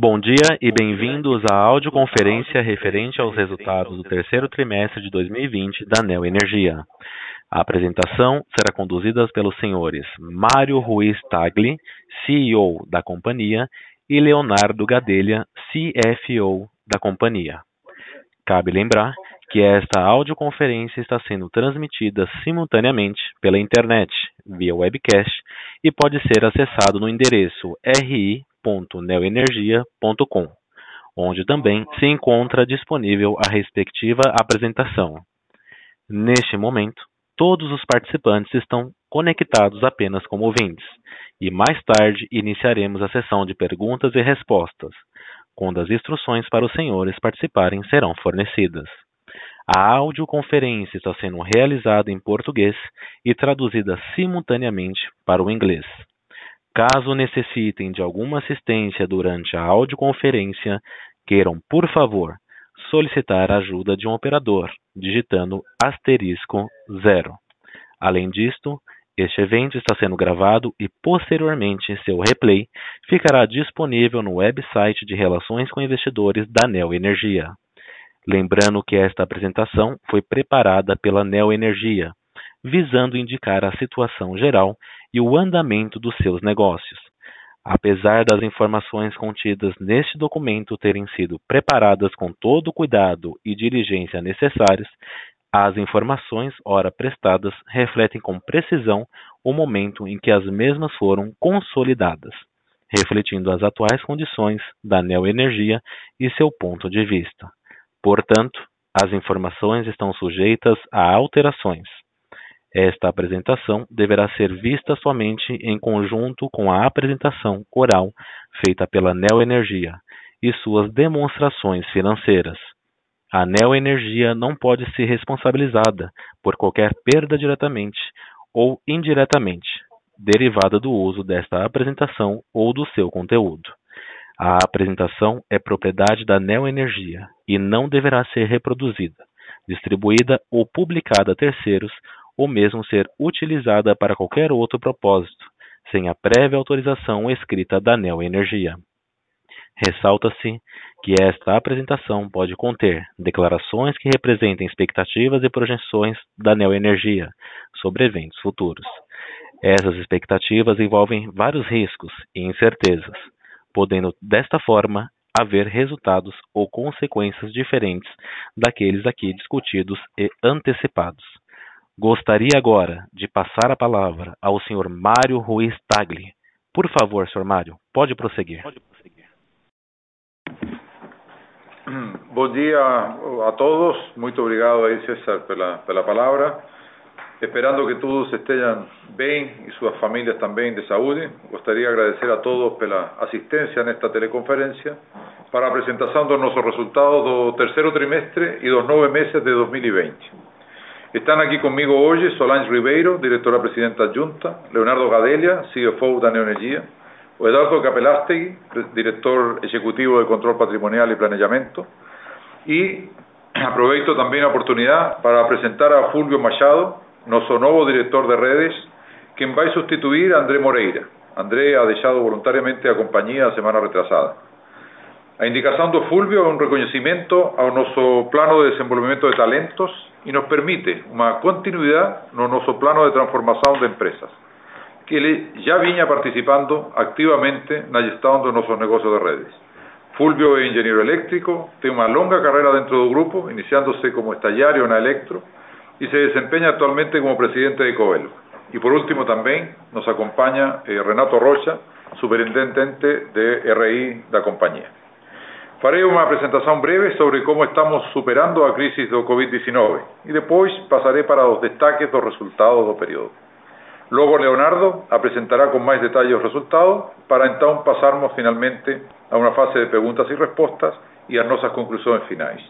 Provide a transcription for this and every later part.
Bom dia e bem-vindos à audioconferência referente aos resultados do terceiro trimestre de 2020 da Neo Energia. A apresentação será conduzida pelos senhores Mário Ruiz Tagli, CEO da companhia, e Leonardo Gadelha, CFO da companhia. Cabe lembrar que esta audioconferência está sendo transmitida simultaneamente pela internet, via webcast, e pode ser acessado no endereço ri.neoenergia.com, onde também se encontra disponível a respectiva apresentação. Neste momento, todos os participantes estão conectados apenas como ouvintes, e mais tarde iniciaremos a sessão de perguntas e respostas, quando as instruções para os senhores participarem serão fornecidas. A audioconferência está sendo realizada em português e traduzida simultaneamente para o inglês. Caso necessitem de alguma assistência durante a audioconferência, queiram, por favor, solicitar a ajuda de um operador, digitando asterisco zero. Além disto, este evento está sendo gravado e, posteriormente, seu replay ficará disponível no website de Relações com Investidores da Neo Energia. Lembrando que esta apresentação foi preparada pela Neo Energia, visando indicar a situação geral e o andamento dos seus negócios. Apesar das informações contidas neste documento terem sido preparadas com todo o cuidado e diligência necessários, as informações ora prestadas refletem com precisão o momento em que as mesmas foram consolidadas, refletindo as atuais condições da Neo Energia e seu ponto de vista. Portanto, as informações estão sujeitas a alterações. Esta apresentação deverá ser vista somente em conjunto com a apresentação oral feita pela Neo Energia e suas demonstrações financeiras. A Neo Energia não pode ser responsabilizada por qualquer perda diretamente ou indiretamente derivada do uso desta apresentação ou do seu conteúdo. A apresentação é propriedade da Neo Energia e não deverá ser reproduzida, distribuída ou publicada a terceiros ou mesmo ser utilizada para qualquer outro propósito, sem a prévia autorização escrita da Neo Energia. Ressalta-se que esta apresentação pode conter declarações que representem expectativas e projeções da Neo Energia sobre eventos futuros. Essas expectativas envolvem vários riscos e incertezas, podendo desta forma haver resultados ou consequências diferentes daqueles aqui discutidos e antecipados. Gostaria agora de passar a palavra ao Sr. Mário Ruiz Tagli. Por favor, Sr. Mário, pode prosseguir. Pode prosseguir. Bom dia a todos. Muito obrigado aí, César, pela, pela palavra. Esperando que todos estén bien y sus familias también de salud, gustaría agradecer a todos por la asistencia en esta teleconferencia para presentación de nuestros resultados del tercer trimestre y los nueve meses de 2020. Están aquí conmigo hoy Solange Ribeiro, directora presidenta adjunta, Leonardo Gadelia, CFO de Neoenergia, Eduardo Capelastegui, director ejecutivo de Control Patrimonial y Planeamiento, y aprovecho también la oportunidad para presentar a Fulvio Machado, nuestro nuevo director de redes, quien va a sustituir a André Moreira. André ha dejado voluntariamente a compañía semana retrasada. A indicación de Fulvio es un reconocimiento a nuestro plano de desenvolvimiento de talentos y nos permite una continuidad en nuestro plano de transformación de empresas, que él ya venía participando activamente en la gestión de nuestros negocios de redes. Fulvio es ingeniero eléctrico, tiene una longa carrera dentro del grupo, iniciándose como estallario en Electro, y se desempeña actualmente como presidente de Coelho. Y por último también nos acompaña eh, Renato Rocha, superintendente de RI de la compañía. Faré una presentación breve sobre cómo estamos superando a crisis de COVID-19 y después pasaré para los destaques los resultados del periodo. Luego Leonardo presentará con más detalles los resultados para entonces pasarnos finalmente a una fase de preguntas y respuestas y a nuestras conclusiones finales.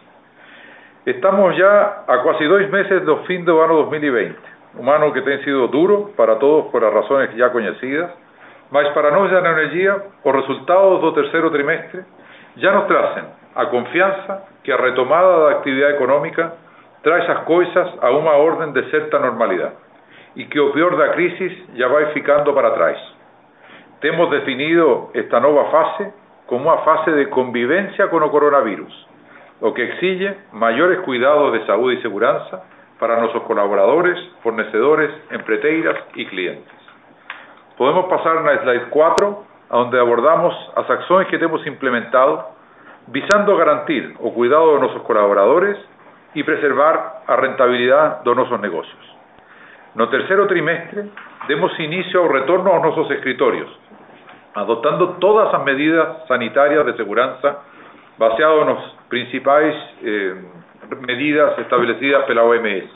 Estamos ya a casi dos meses del fin del año 2020, un año que ha sido duro para todos por las razones ya conocidas, mas para nós da energía, os resultados do terceiro trimestre já nos trazem a confiança que a retomada da atividade econômica traz as coisas a uma ordem de certa normalidade e que o pior da crise já vai ficando para trás. Temos definido esta nova fase como una fase de convivencia con el coronavirus, lo que exige mayores cuidados de salud y seguridad para nuestros colaboradores, fornecedores, empreteiras y clientes. Podemos pasar a slide 4, donde abordamos las acciones que hemos implementado visando garantir o cuidado de nuestros colaboradores y preservar a rentabilidad de nuestros negocios. No tercero trimestre, demos inicio al retorno a nuestros escritorios, adoptando todas las medidas sanitarias de seguridad baseadas en las principales eh, medidas establecidas por la OMS.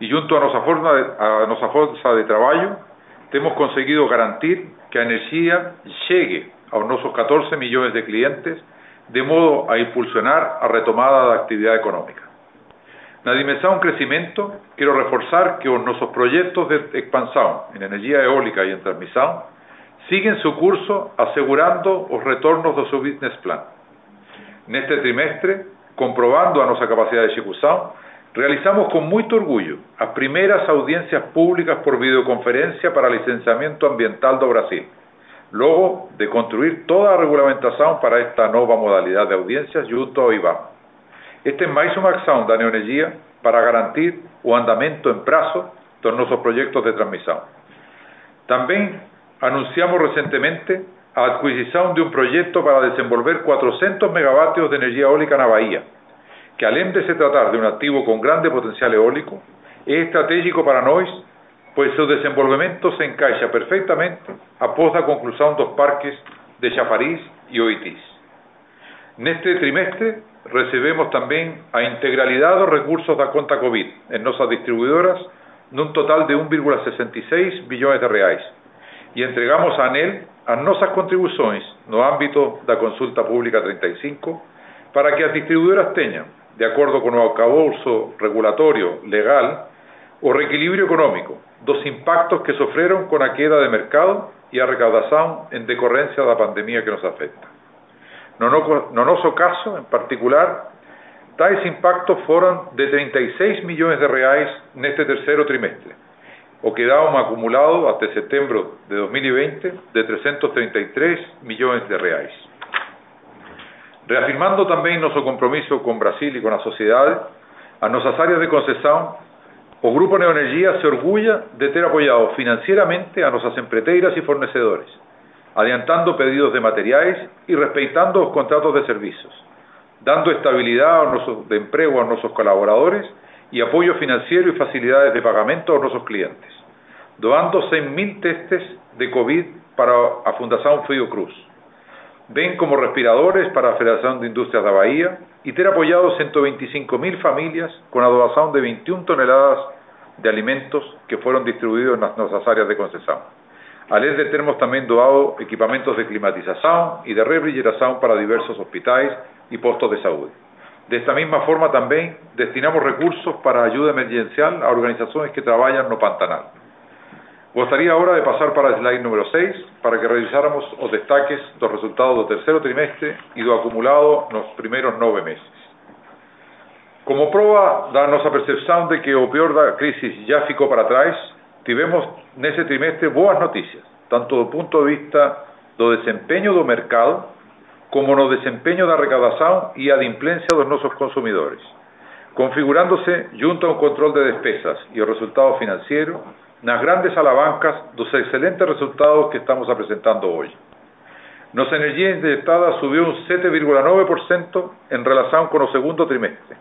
Y junto a nuestra forma de, a nuestra fuerza de trabajo, hemos conseguido garantir que la energía llegue a nuestros 14 millones de clientes de modo a impulsionar a retomada da actividade económica. Na dimensão crecimento, quero reforçar que os nossos projetos de expansão em energia eólica e em transmissão siguen su curso asegurando os retornos do seu business plan. Neste trimestre, comprobando a nossa capacidade de execução, realizamos com muito orgulho as primeiras audiencias públicas por videoconferencia para licenciamento ambiental do Brasil luego de construir toda la regulamentación para esta nueva modalidad de audiencias junto ao IBAM. Este es más una acción da Neoenergia para garantir o andamento en prazo de nuestros proyectos de transmisión. También anunciamos recientemente la adquisición de un proyecto para desenvolver 400 megavatios de energía eólica en la Bahía, que além de se tratar de un activo con grande potencial eólico, es estratégico para nosotros pues su desenvolvimiento se encaixa perfectamente após a conclusión dos parques de Chafariz y Oitis. Neste trimestre recebemos también a integralidad dos recursos da conta COVID en nosas distribuidoras nun total de 1,66 billones de reais e entregamos a ANEL as nosas contribuciones no ámbito da consulta pública 35 para que as distribuidoras teñan, de acordo con o acabouso regulatorio legal, o reequilibrio económico dos impactos que sofreron con la queda de mercado y a recaudación en decorrencia la pandemia que nos afecta. No, no noso caso, en particular, tais impactos fueron de 36 millones de reais neste tercero trimestre, o que dá un acumulado hasta septiembre de 2020 de 333 millones de reais. Reafirmando también nuestro compromiso con Brasil y con la sociedad, a nuestras áreas de concesión o Grupo Neoenergia se orgulla de ter apoyado financieramente a nuestras empreteiras y fornecedores, adiantando pedidos de materiales y respetando los contratos de servicios, dando estabilidad a de empleo a nuestros colaboradores y apoyo financiero y facilidades de pagamento a nuestros clientes, doando 100.000 testes de COVID para a Fundación Frío Cruz, ven como respiradores para la Federación de Industrias de Bahía y ter apoyado 125.000 familias con la de 21 toneladas de alimentos que fueron distribuidos en nuestras áreas de concesión. Além de termos también doado equipamientos de climatización y de refrigeración para diversos hospitales y postos de salud. De esta misma forma también destinamos recursos para ayuda emergencial a organizaciones que trabajan no Pantanal. Gostaria ahora de pasar para el slide número 6 para que revisáramos los destaques los resultados del tercer trimestre y do acumulado los primeros nueve meses. Como prueba da nosa percepción de que o peor da crisis ya ficou para trás, tivemos nese trimestre boas noticias, tanto do punto de vista do desempeño do mercado, como no desempeño da recaudación e a adimplencia dos nosos consumidores, configurándose junto a un control de despesas e o resultado financiero nas grandes alavancas dos excelentes resultados que estamos apresentando hoy. Nosa energía inyectada subió un 7,9% en relación con o segundo trimestre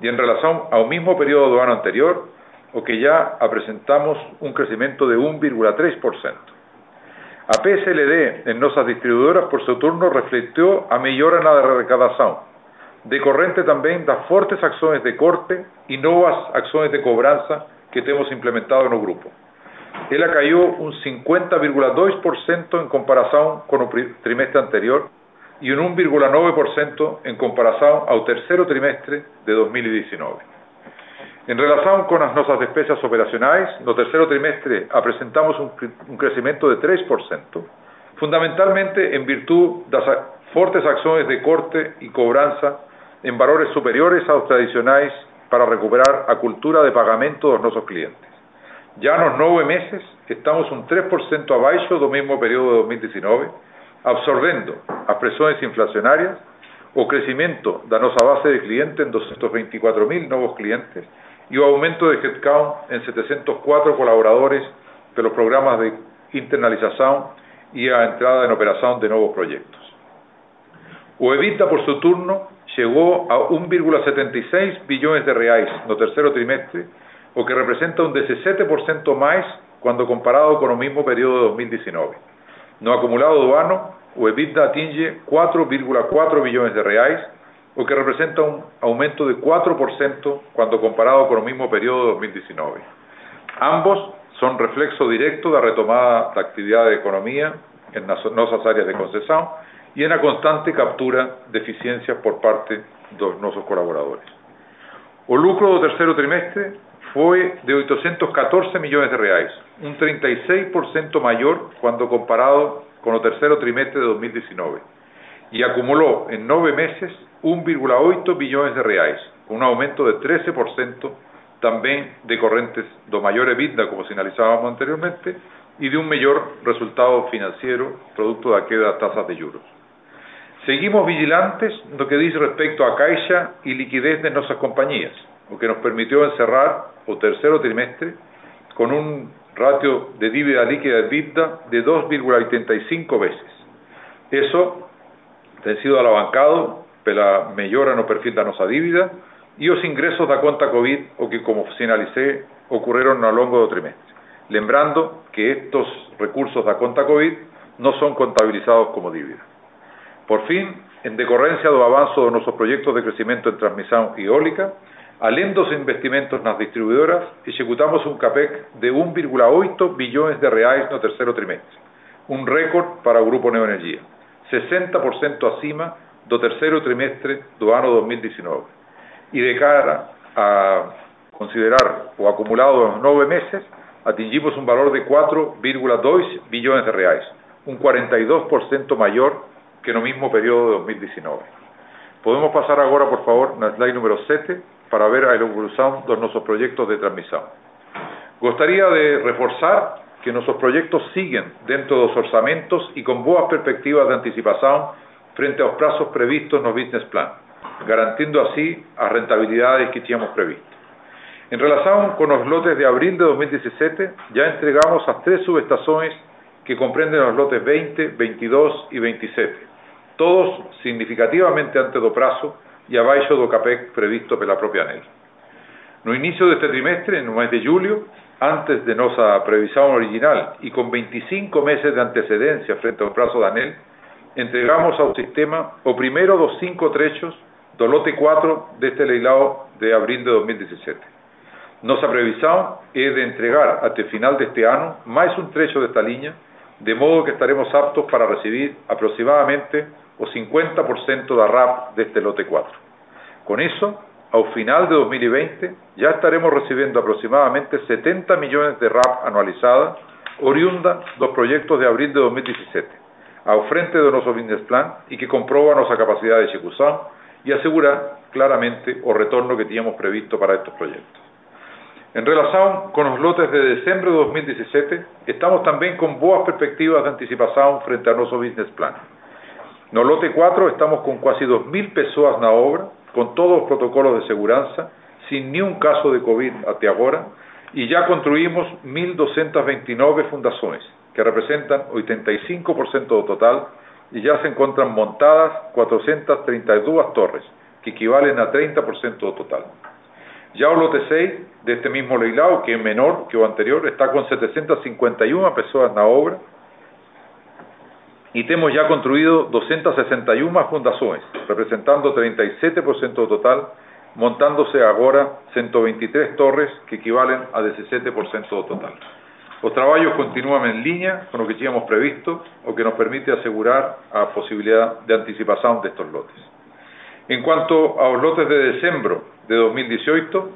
y en relación ao mismo periodo do ano anterior, o que ya presentamos un crecimiento de 1,3%. A PSLD en nosas distribuidoras, por su turno, reflectió a mellora na recaudación, decorrente tamén das fortes acciones de corte y novas acciones de cobranza que temos implementado no grupo. Ela cayó un 50,2% en comparación con el trimestre anterior y un 1,9% en comparación al tercer trimestre de 2019. En relación con las nuestras despesas operacionales, no tercer trimestre presentamos un, crecimiento de 3%, fundamentalmente en virtud de las fuertes acciones de corte y cobranza en valores superiores a los tradicionales para recuperar a cultura de pagamento de nuestros clientes. Ya en los nueve meses estamos un 3% abajo del mismo periodo de 2019 absorbendo as pressões inflacionárias, o crescimento da nossa base de clientes em 224 mil novos clientes e o aumento de headcount em 704 colaboradores pelos programas de internalização e a entrada em operação de novos projetos. O EBITDA, por seu turno, chegou a 1,76 bilhões de reais no terceiro trimestre, o que representa um 17% mais quando comparado com o mesmo período de 2019. No acumulado do ano, o EBITDA atinge 4,4 bilhões de reais, o que representa um aumento de 4% quando comparado com o mesmo período de 2019. Ambos são reflexo directo da retomada da atividade da economia em nossas áreas de concessão e na constante captura de eficiências por parte dos nossos colaboradores. O lucro do terceiro trimestre foi de 814 milhões de reais, um 36% maior quando comparado com o terceiro trimestre de 2019, e acumulou em nove meses 1,8 bilhões de reais, com um aumento de 13% também decorrentes do maior EBITDA, como sinalizávamos anteriormente, e de um melhor resultado financeiro producto da queda das tasas de juros. Seguimos vigilantes no que diz respeito à caixa e liquidez de nossas companhias, o que nos permitiu encerrar o terceiro trimestre com um ratio de dívida líquida EBITDA de 2,85 veces. Eso tem sido alavancado pela melhora no perfil da nossa dívida e os ingressos da conta COVID, o que, como finalicé, ocurrieron ao longo do trimestre. Lembrando que estos recursos da conta COVID no son contabilizados como dívida. Por fin, en decorrencia do avanzo de nosos proyectos de crecimiento en transmisión eólica, além dos investimentos nas distribuidoras, executamos un CAPEC de 1,8 billones de reais no terceiro trimestre, un récord para o Grupo Neoenergia, 60% acima do terceiro trimestre do ano 2019. E de cara a considerar o acumulado dos nove meses, atingimos un valor de 4,2 billones de reais, un 42% maior que no mismo período de 2019. Podemos pasar agora, por favor, na slide número 7 para ver a evolução dos nosos projetos de transmissão. Gostaria de reforçar que nosos projetos siguen dentro dos orzamentos e com boas perspectivas de anticipação frente aos prazos previstos no Business Plan, garantindo así as rentabilidades que tínhamos previsto. En relación con los lotes de abril de 2017, ya entregamos as tres subestações que comprenden los lotes 20, 22 y 27, todos significativamente antes do prazo e abaixo do CAPEC previsto pela propia ANEL. No inicio deste trimestre, no mês de julho, antes de nossa previsão original e com 25 meses de antecedência frente ao prazo da ANEL, entregamos ao sistema o primeiro dos cinco trechos do lote 4 deste leilão de abril de 2017. Nossa previsão é de entregar até final deste ano mais um trecho desta linha, de modo que estaremos aptos para recibir aproximadamente o 50% da RAP deste lote 4. Con eso, ao final de 2020, ya estaremos recibiendo aproximadamente 70 millones de RAP anualizada, oriunda dos proyectos de abril de 2017, ao frente do noso business plan e que comproba nosa capacidade de execución e asegura claramente o retorno que teníamos previsto para estos proyectos. En relación con los lotes de diciembre de 2017, estamos también con boas perspectivas de anticipación frente a noso business plan. No lote 4 estamos con casi 2.000 pessoas na obra, con todos os protocolos de segurança, sin ni un caso de COVID até agora, e já construímos 1.229 fundações, que representan 85% do total, e já se encontran montadas 432 torres, que equivalen a 30% do total. Já o lote 6 deste mesmo leilão, que é menor que o anterior, está com 751 pessoas na obra, y tenemos ya construido 261 fundaciones, representando 37% del total, montándose ahora 123 torres que equivalen a 17% del total. Los trabajos continúan en línea con lo que teníamos previsto, o que nos permite asegurar la posibilidad de anticipación de estos lotes. En cuanto a los lotes de diciembre de 2018,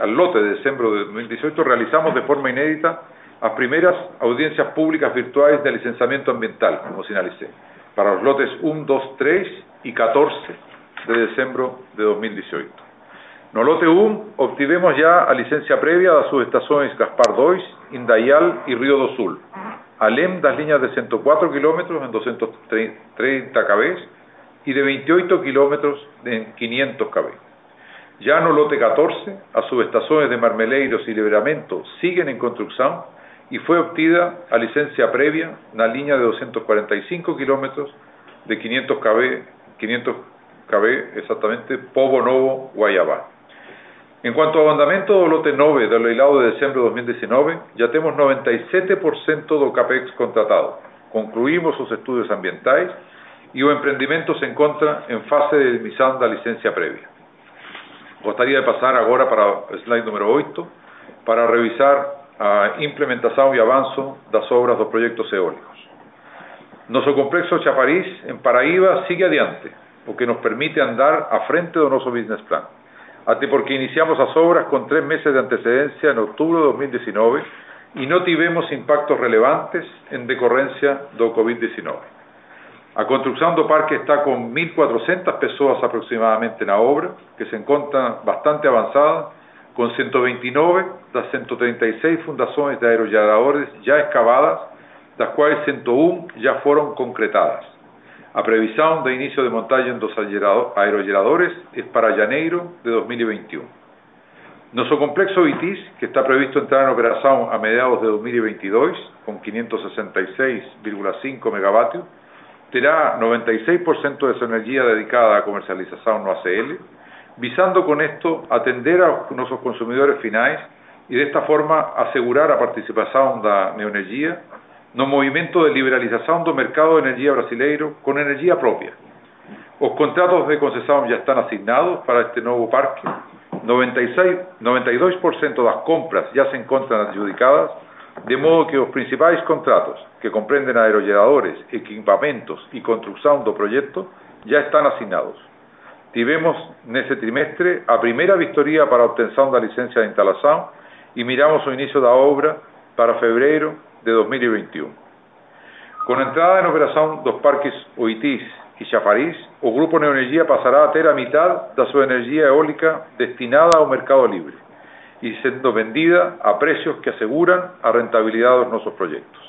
al lote de diciembre de 2018 realizamos de forma inédita as primeiras audiencias públicas virtuais de licenciamento ambiental, como sinalicé, para os lotes 1, 2, 3 e 14 de dezembro de 2018. No lote 1, obtivemos já a licencia previa das subestações Gaspar 2, Indaial e Rio do Sul, ALEM das líneas de 104 kilómetros en 230 kb y de 28 kilómetros en 500 kb. Ya no lote 14, as subestações de Marmeleiros y Liberamento siguen en construcción y fue obtida a licencia previa la línea de 245 kilómetros de 500 kb, 500 kb exactamente, Povo Novo, Guayabá. En cuanto ao andamento do lote 9 do leilado de dezembro de 2019, já temos 97% do CAPEX contratado. Concluímos os estudios ambientais e o empreendimento se encontra en fase de emisión da licencia previa. Gostaria de pasar agora para o slide número 8 para revisar a implementação e avanço das obras dos projetos eólicos. Nosso complexo Chafariz, en Paraíba, sigue adiante, o que nos permite andar à frente do nosso business plan até porque iniciamos as obras con tres meses de antecedencia en octubre de 2019 y no tivemos impactos relevantes en decorrencia do COVID-19. A construcción do parque está con 1.400 pessoas aproximadamente na obra, que se encontra bastante avanzada, con 129 das 136 fundações de aerogeradores já escavadas, das quais 101 já foram concretadas. A previsão de inicio de montagem dos aerogeradores es para janeiro de 2021. Nuestro complexo ITIS, que está previsto entrar en operación a mediados de 2022, con 566,5 megavatios, terá 96% de su energía dedicada a comercialización no ACL, visando con esto atender a nuestros consumidores finales y de esta forma asegurar a participación da neoenergia no movimento de liberalización do mercado de energía brasileiro con energía propia. Os contratos de concesión ya están asignados para este nuevo parque, 96, 92% das compras ya se encuentran adjudicadas, de modo que os principais contratos, que comprenden aerogeradores, equipamentos y construcción do proyecto, ya están asignados. Tivemos nese trimestre a primeira vistoría para a obtención da licencia de instalación y miramos o inicio da obra para febrero de 2021. Con a entrada en operación dos parques Oitis e Chafariz, o Grupo Neoenergia pasará a ter a mitad da súa energía eólica destinada ao mercado libre e sendo vendida a precios que aseguran a rentabilidade dos nosos proyectos.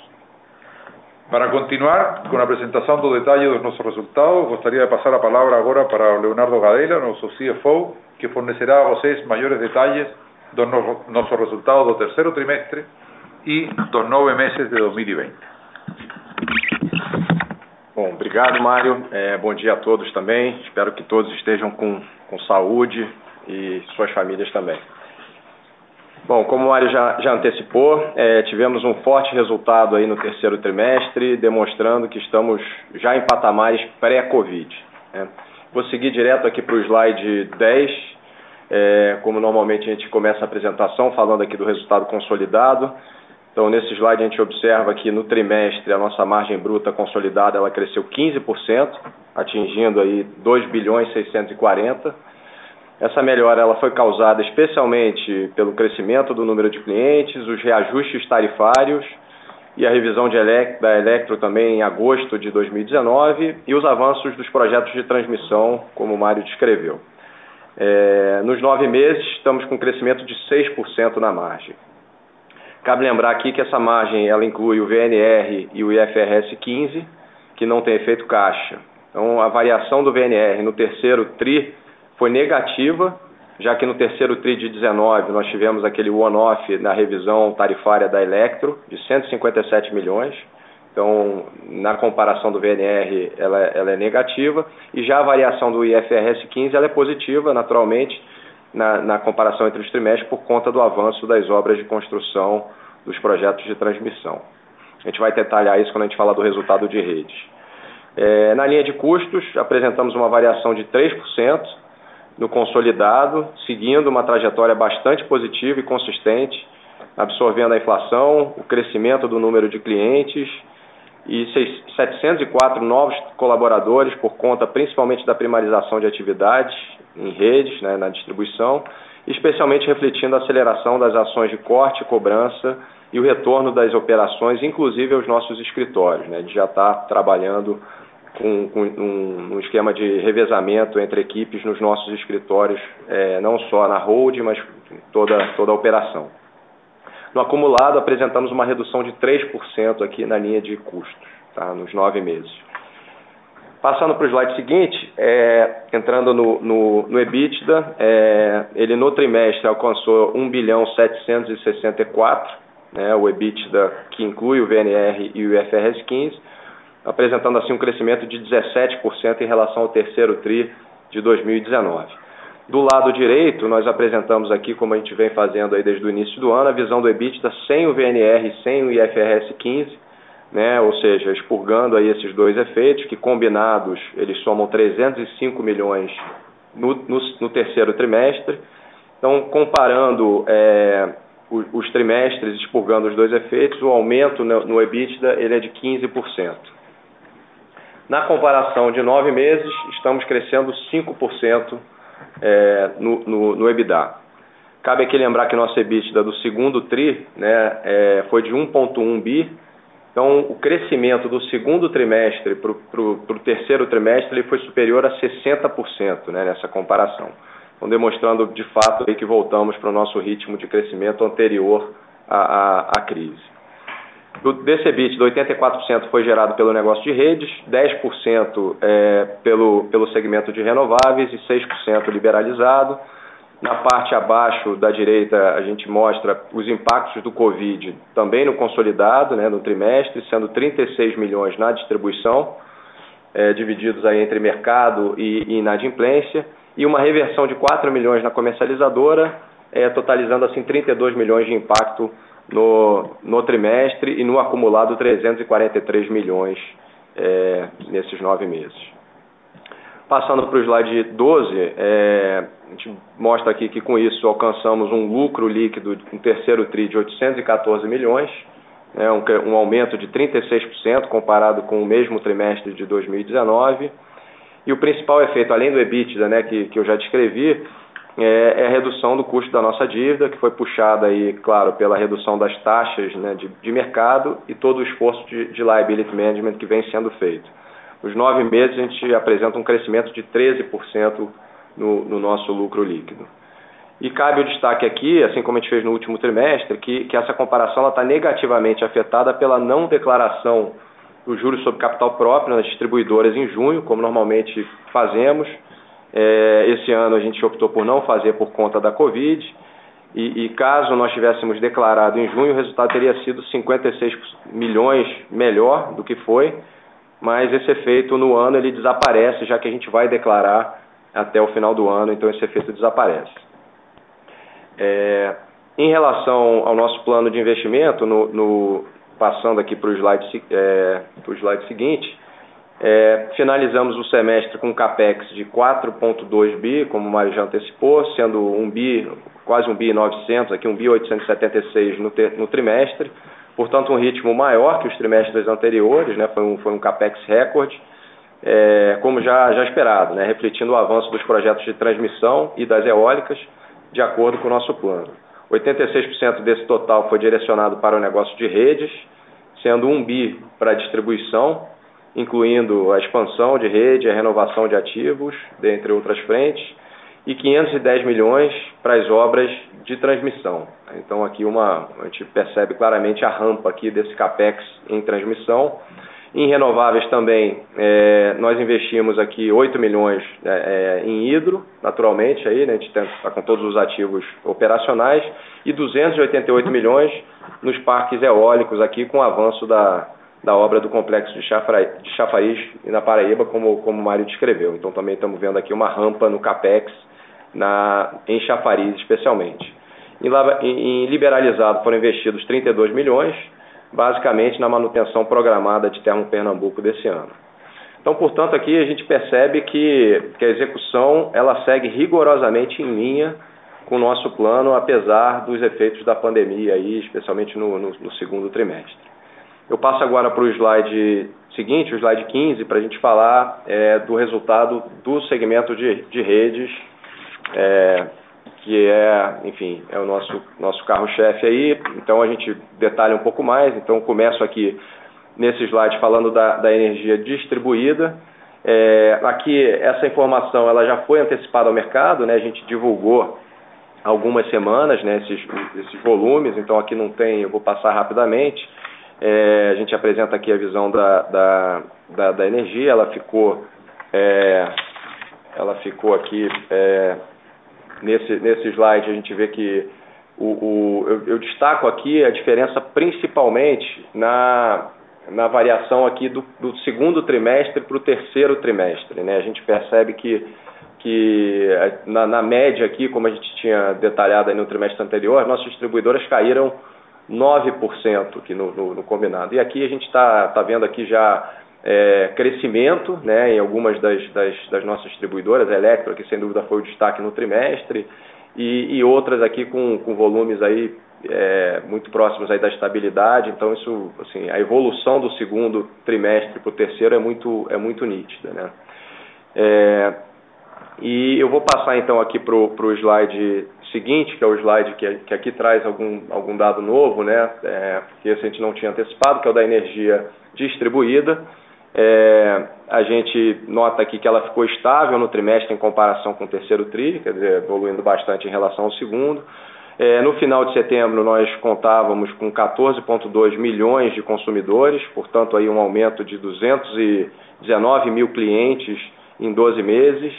Para continuar con a presentación do detalle dos nosos resultados, gostaria de pasar a palabra agora para Leonardo Gadela, noso CFO, que fornecerá a vocês maiores detalles dos nosos resultados do terceiro trimestre e dos nove meses de 2020. Bom, obrigado, Mário. É, bom dia a todos também. Espero que todos estejam com, com saúde e suas famílias também. Bom, como o Mário já, já antecipou, é, tivemos um forte resultado aí no terceiro trimestre, demonstrando que estamos já em patamares pré-Covid. Né? Vou seguir direto aqui para o slide 10, é, como normalmente a gente começa a apresentação falando aqui do resultado consolidado. Então, nesse slide a gente observa que no trimestre a nossa margem bruta consolidada ela cresceu 15%, atingindo aí 2 bilhões 640. Essa melhora ela foi causada especialmente pelo crescimento do número de clientes, os reajustes tarifários e a revisão da Electro também em agosto de 2019 e os avanços dos projetos de transmissão, como o Mário descreveu. É, nos nove meses, estamos com um crescimento de 6% na margem. Cabe lembrar aqui que essa margem ela inclui o VNR e o IFRS 15, que não tem efeito caixa. Então, a variação do VNR no terceiro TRI foi negativa, já que no terceiro TRI de 19 nós tivemos aquele one-off na revisão tarifária da Electro, de 157 milhões. Então, na comparação do VNR, ela, ela é negativa. E já a variação do IFRS 15 ela é positiva, naturalmente, na, na comparação entre os trimestres por conta do avanço das obras de construção dos projetos de transmissão. A gente vai detalhar isso quando a gente falar do resultado de redes. É, na linha de custos, apresentamos uma variação de 3% no consolidado, seguindo uma trajetória bastante positiva e consistente, absorvendo a inflação, o crescimento do número de clientes e 704 novos colaboradores por conta principalmente da primarização de atividades em redes, né, na distribuição, especialmente refletindo a aceleração das ações de corte e cobrança e o retorno das operações, inclusive aos nossos escritórios. Né? Gente já está trabalhando com, com um, um, esquema de revezamento entre equipes nos nossos escritórios, é, não só na hold, mas toda, toda a operação. No acumulado, apresentamos uma redução de 3% aqui na linha de custos, tá? nos nove meses. Passando para o slide seguinte, é, entrando no, no, no EBITDA, é, ele no trimestre alcançou 1 bilhão 764, né, o EBITDA que inclui o VNR e o IFRS 15, apresentando assim um crescimento de 17% em relação ao terceiro TRI de 2019. Do lado direito, nós apresentamos aqui, como a gente vem fazendo aí desde o início do ano, a visão do EBITDA sem o VNR e sem o IFRS 15, né, ou seja, expurgando aí esses dois efeitos, que combinados eles somam 305 milhões no, no, no terceiro trimestre. Então, comparando é, os, os, trimestres, expurgando os dois efeitos, o aumento no, no EBITDA ele é de 15%. Na comparação de nove meses, estamos crescendo 5% é, no, no, no, EBITDA. Cabe aqui lembrar que nosso EBITDA do segundo TRI né, é, foi de 1,1 bi. Então, o crescimento do segundo trimestre para o terceiro trimestre ele foi superior a 60% né, nessa comparação. Então, demonstrando de fato aí que voltamos para o nosso ritmo de crescimento anterior à, à, à crise. Do, desse EBITDA, 84% foi gerado pelo negócio de redes, 10% é, pelo, pelo segmento de renováveis e 6% liberalizado. Na parte abaixo da direita, a gente mostra os impactos do Covid também no consolidado, né, no trimestre, sendo 36 milhões na distribuição, é, divididos aí entre mercado e, e inadimplência, e uma reversão de 4 milhões na comercializadora, é, totalizando assim 32 milhões de impacto no, no trimestre e no acumulado 343 milhões é, nesses nove meses. Passando para o slide 12, é, a gente mostra aqui que com isso alcançamos um lucro líquido no terceiro TRI de 814 milhões, né, um, um aumento de 36% comparado com o mesmo trimestre de 2019. E o principal efeito, além do EBITDA, né, que, que eu já descrevi, é, é, a redução do custo da nossa dívida, que foi puxada aí, claro, pela redução das taxas né, de, de, mercado e todo o esforço de, de liability management que vem sendo feito. Nos nove meses, a gente apresenta um crescimento de 13% no, no nosso lucro líquido. E cabe o destaque aqui, assim como a gente fez no último trimestre, que, que essa comparação está negativamente afetada pela não declaração do juros sobre capital próprio nas distribuidoras em junho, como normalmente fazemos, é, esse ano a gente optou por não fazer por conta da Covid. E, e, caso nós tivéssemos declarado em junho, o resultado teria sido 56 milhões melhor do que foi, mas esse efeito no ano ele desaparece, já que a gente vai declarar até o final do ano, então esse efeito desaparece. É, em relação ao nosso plano de investimento, no, no passando aqui para o slide, é, slide seguinte, é, finalizamos o semestre com um capex de 4,2 bi, como o Mário já antecipou, sendo um bi, quase um bi 900, aqui um bi 876 no, ter, no trimestre, portanto um ritmo maior que os trimestres anteriores, né, foi, um, foi um capex recorde, é, como já, já esperado, né, refletindo o avanço dos projetos de transmissão e das eólicas, de acordo com o nosso plano. 86% desse total foi direcionado para o negócio de redes, sendo um bi para distribuição, incluindo a expansão de rede, a renovação de ativos, dentre outras frentes, e 510 milhões para as obras de transmissão. Então aqui uma, a gente percebe claramente a rampa aqui desse capex em transmissão. Em renováveis também, é, nós investimos aqui 8 milhões é, é em hidro, naturalmente, aí, né, a gente está com todos os ativos operacionais, e 288 milhões nos parques eólicos aqui, com o avanço da, da obra do complexo de, de Chafariz e na Paraíba, como, como o Mário descreveu. Então também estamos vendo aqui uma rampa no CAPEX na, em Chafariz especialmente. Em, em liberalizado foram investidos 32 milhões, basicamente na manutenção programada de Termo Pernambuco desse ano. Então, portanto, aqui a gente percebe que, que a execução ela segue rigorosamente em linha com o nosso plano, apesar dos efeitos da pandemia, aí, especialmente no, no, no segundo trimestre. Eu passo agora para o slide seguinte, o slide 15, para a gente falar é, do resultado do segmento de, de redes, é, que é, enfim, é o nosso, nosso carro-chefe aí. Então a gente detalha um pouco mais. Então começo aqui nesse slide falando da, da energia distribuída. É, aqui essa informação ela já foi antecipada ao mercado, né? a gente divulgou algumas semanas, né, esses, esses volumes, então aqui não tem, eu vou passar rapidamente. É, a gente apresenta aqui a visão da, da, da, da energia, ela ficou, é, ela ficou aqui, é, nesse, nesse slide a gente vê que o, o eu, eu, destaco aqui a diferença principalmente na, na variação aqui do, do segundo trimestre para o terceiro trimestre. Né? A gente percebe que que na, na, média aqui, como a gente tinha detalhado no trimestre anterior, nossas distribuidoras caíram 9% aqui no, no, no, combinado. E aqui a gente está tá vendo aqui já é, crescimento né, em algumas das, das, das, nossas distribuidoras, Electro, que sem dúvida foi o destaque no trimestre, e, e outras aqui com, com volumes aí é, muito próximos aí da estabilidade, então isso, assim, a evolução do segundo trimestre para o terceiro é muito, é muito nítida. Né? É, e eu vou passar então aqui para o slide seguinte, que é o slide que, que aqui traz algum, algum dado novo, né? É, que esse a gente não tinha antecipado, que é o da energia distribuída. É, a gente nota aqui que ela ficou estável no trimestre em comparação com o terceiro TRI, quer dizer, evoluindo bastante em relação ao segundo. É, no final de setembro, nós contávamos com 14,2 milhões de consumidores, portanto, aí um aumento de 219 mil clientes em 12 meses.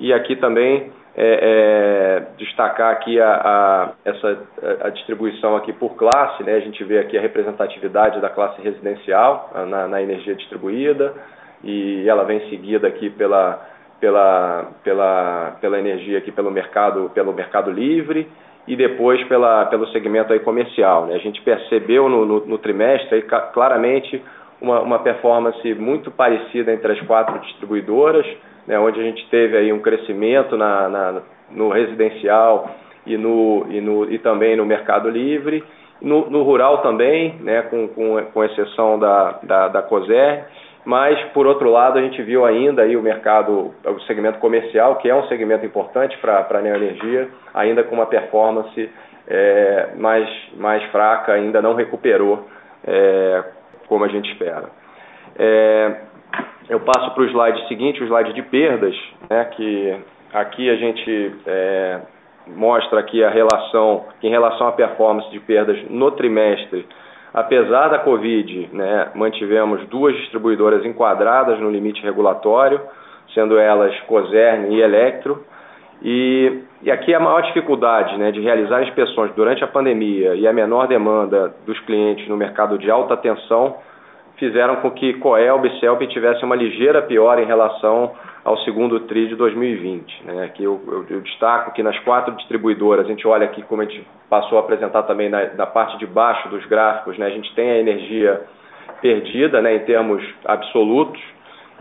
E aqui também é, é, destacar aqui a, a, essa, a distribuição aqui por classe, né? a gente vê aqui a representatividade da classe residencial na, na energia distribuída e ela vem seguida aqui pela, pela, pela, pela energia aqui pelo mercado, pelo mercado livre e depois pela, pelo segmento aí comercial. Né? A gente percebeu no, no, no trimestre aí, claramente uma, uma performance muito parecida entre as quatro distribuidoras, né, onde a gente teve aí um crescimento na, na, no residencial e, no, e, no, e também no mercado livre, no, no rural também, né, com, com, com exceção da, da, da COSER, mas por outro lado a gente viu ainda aí o mercado, o segmento comercial, que é um segmento importante para a neoenergia, ainda com uma performance é, mais, mais fraca, ainda não recuperou é, como a gente espera. É, eu passo para o slide seguinte, o slide de perdas, né, que aqui a gente é, mostra aqui a relação, em relação à performance de perdas no trimestre, apesar da Covid, né, mantivemos duas distribuidoras enquadradas no limite regulatório, sendo elas Cosern e Electro, e, e, aqui a maior dificuldade né, de realizar inspeções durante a pandemia e a menor demanda dos clientes no mercado de alta tensão fizeram com que Coelb e Celp tivessem uma ligeira piora em relação ao segundo TRI de 2020. Né? Aqui eu, eu, eu, destaco que nas quatro distribuidoras, a gente olha aqui como a gente passou a apresentar também na, na parte de baixo dos gráficos, né? a gente tem a energia perdida né, em termos absolutos,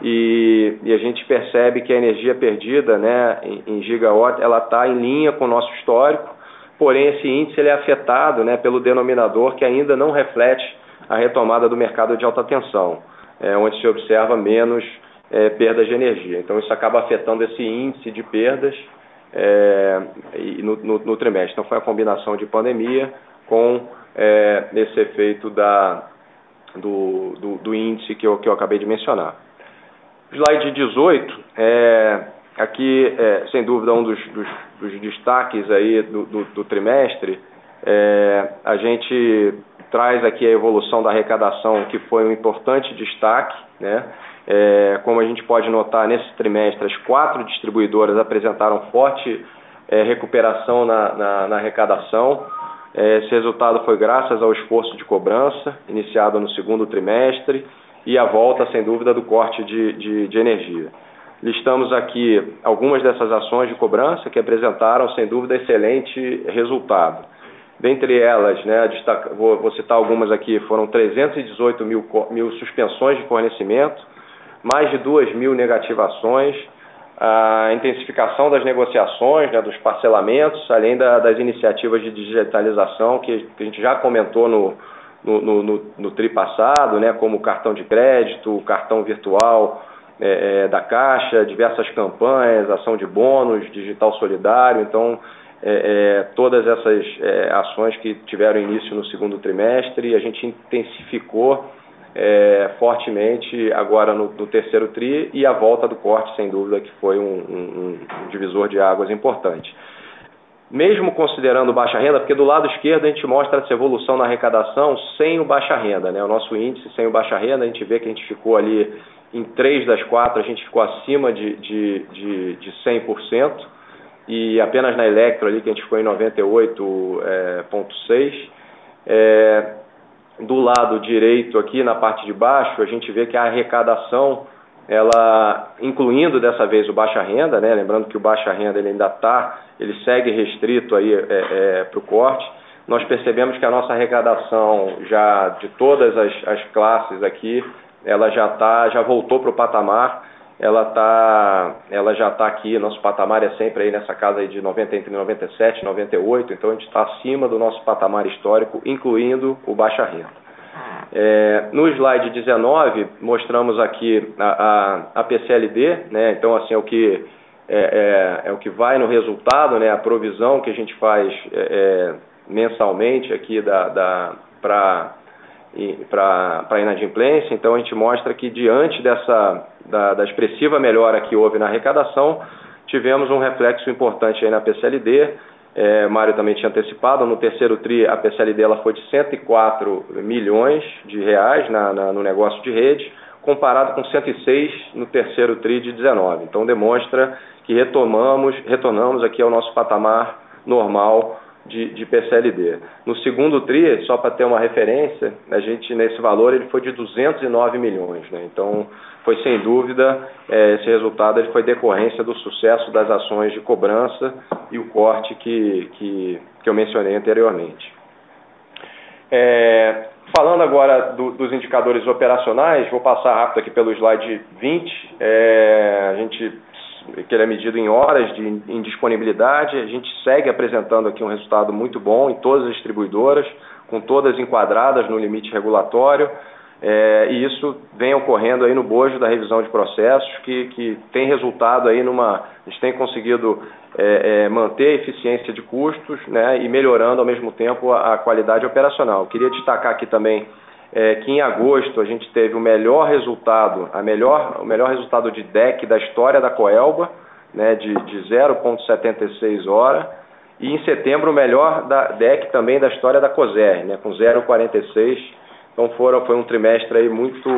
e, e, a gente percebe que a energia perdida né, em, em gigawatt ela está em linha com o nosso histórico, porém esse índice ele é afetado né, pelo denominador que ainda não reflete a retomada do mercado de alta tensão, é, onde se observa menos é, perdas de energia. Então, isso acaba afetando esse índice de perdas é, no, no, no, trimestre. Então, foi a combinação de pandemia com é, esse efeito da, do, do, do, índice que eu, que eu acabei de mencionar. Slide 18, é, aqui, é, sem dúvida, um dos, dos, dos destaques aí do, do, do trimestre, é, a gente traz aqui a evolução da arrecadação, que foi um importante destaque. Né? É, como a gente pode notar, nesse trimestre, as quatro distribuidoras apresentaram forte é, recuperação na, na, na arrecadação. É, esse resultado foi graças ao esforço de cobrança, iniciado no segundo trimestre, e a volta, sem dúvida, do corte de, de, de energia. Listamos aqui algumas dessas ações de cobrança que apresentaram, sem dúvida, excelente resultado. Dentre elas, né, destaca, vou, vou, citar algumas aqui, foram 318 mil, mil suspensões de fornecimento, mais de 2 mil negativações, a intensificação das negociações, né, dos parcelamentos, além da, das iniciativas de digitalização que, que, a gente já comentou no, no, no, no, no TRI passado, né, como o cartão de crédito, o cartão virtual é, é, da Caixa, diversas campanhas, ação de bônus, digital solidário. Então, é, é, todas essas é, ações que tiveram início no segundo trimestre, a gente intensificou é, fortemente agora no, no, terceiro TRI e a volta do corte, sem dúvida, que foi um, um, um divisor de águas importante. mesmo considerando baixa renda, porque do lado esquerdo a gente mostra essa evolução na arrecadação sem o baixa renda, né? O nosso índice sem o baixa renda, a gente vê que a gente ficou ali em três das quatro, a gente ficou acima de, de, de, de 100%, e apenas na Electro ali, que a gente ficou em 98,6%. É, do lado direito aqui, na parte de baixo, a gente vê que a arrecadação ela incluindo dessa vez o baixa renda, né? lembrando que o baixa renda ele ainda está, ele segue restrito aí é, é, para o corte, nós percebemos que a nossa arrecadação já de todas as, as classes aqui, ela já tá, já voltou para o patamar, ela tá, ela já está aqui, nosso patamar é sempre aí nessa casa aí de 90 entre 97 e 98, então a gente está acima do nosso patamar histórico, incluindo o baixa renda. É, no slide 19, mostramos aqui a, a, a PCLD, né? então assim, é o, que, é, é, é, o que vai no resultado, né? a provisão que a gente faz é, é, mensalmente aqui da, da, para a inadimplência. Então a gente mostra que diante dessa, da, da expressiva melhora que houve na arrecadação, tivemos um reflexo importante aí na PCLD, é, Mário também tinha antecipado, no terceiro TRI a PCLD ela foi de 104 milhões de reais na, na, no negócio de rede, comparado com 106 no terceiro TRI de 19. Então demonstra que retomamos, retornamos aqui ao nosso patamar normal de, de PCLD. No segundo TRI, só para ter uma referência, a gente nesse valor ele foi de 209 milhões. Né? Então foi sem dúvida, é, esse resultado ele foi decorrência do sucesso das ações de cobrança e o corte que, que, que eu mencionei anteriormente. É, falando agora do, dos indicadores operacionais, vou passar rápido aqui pelo slide 20. É, a gente que ele é medido em horas de em disponibilidade. A gente segue apresentando aqui um resultado muito bom em todas as distribuidoras, com todas enquadradas no limite regulatório. É, e isso vem ocorrendo aí no bojo da revisão de processos, que, que tem resultado aí numa. A gente tem conseguido é, é, manter a eficiência de custos né, e melhorando ao mesmo tempo a, a qualidade operacional. Eu queria destacar aqui também é, que em agosto a gente teve o melhor resultado, a melhor, o melhor resultado de DEC da história da Coelba, né, de, de 0,76 hora, e em setembro o melhor da DEC também da história da COSER, né, com 0,46 então foram, foi um trimestre aí muito,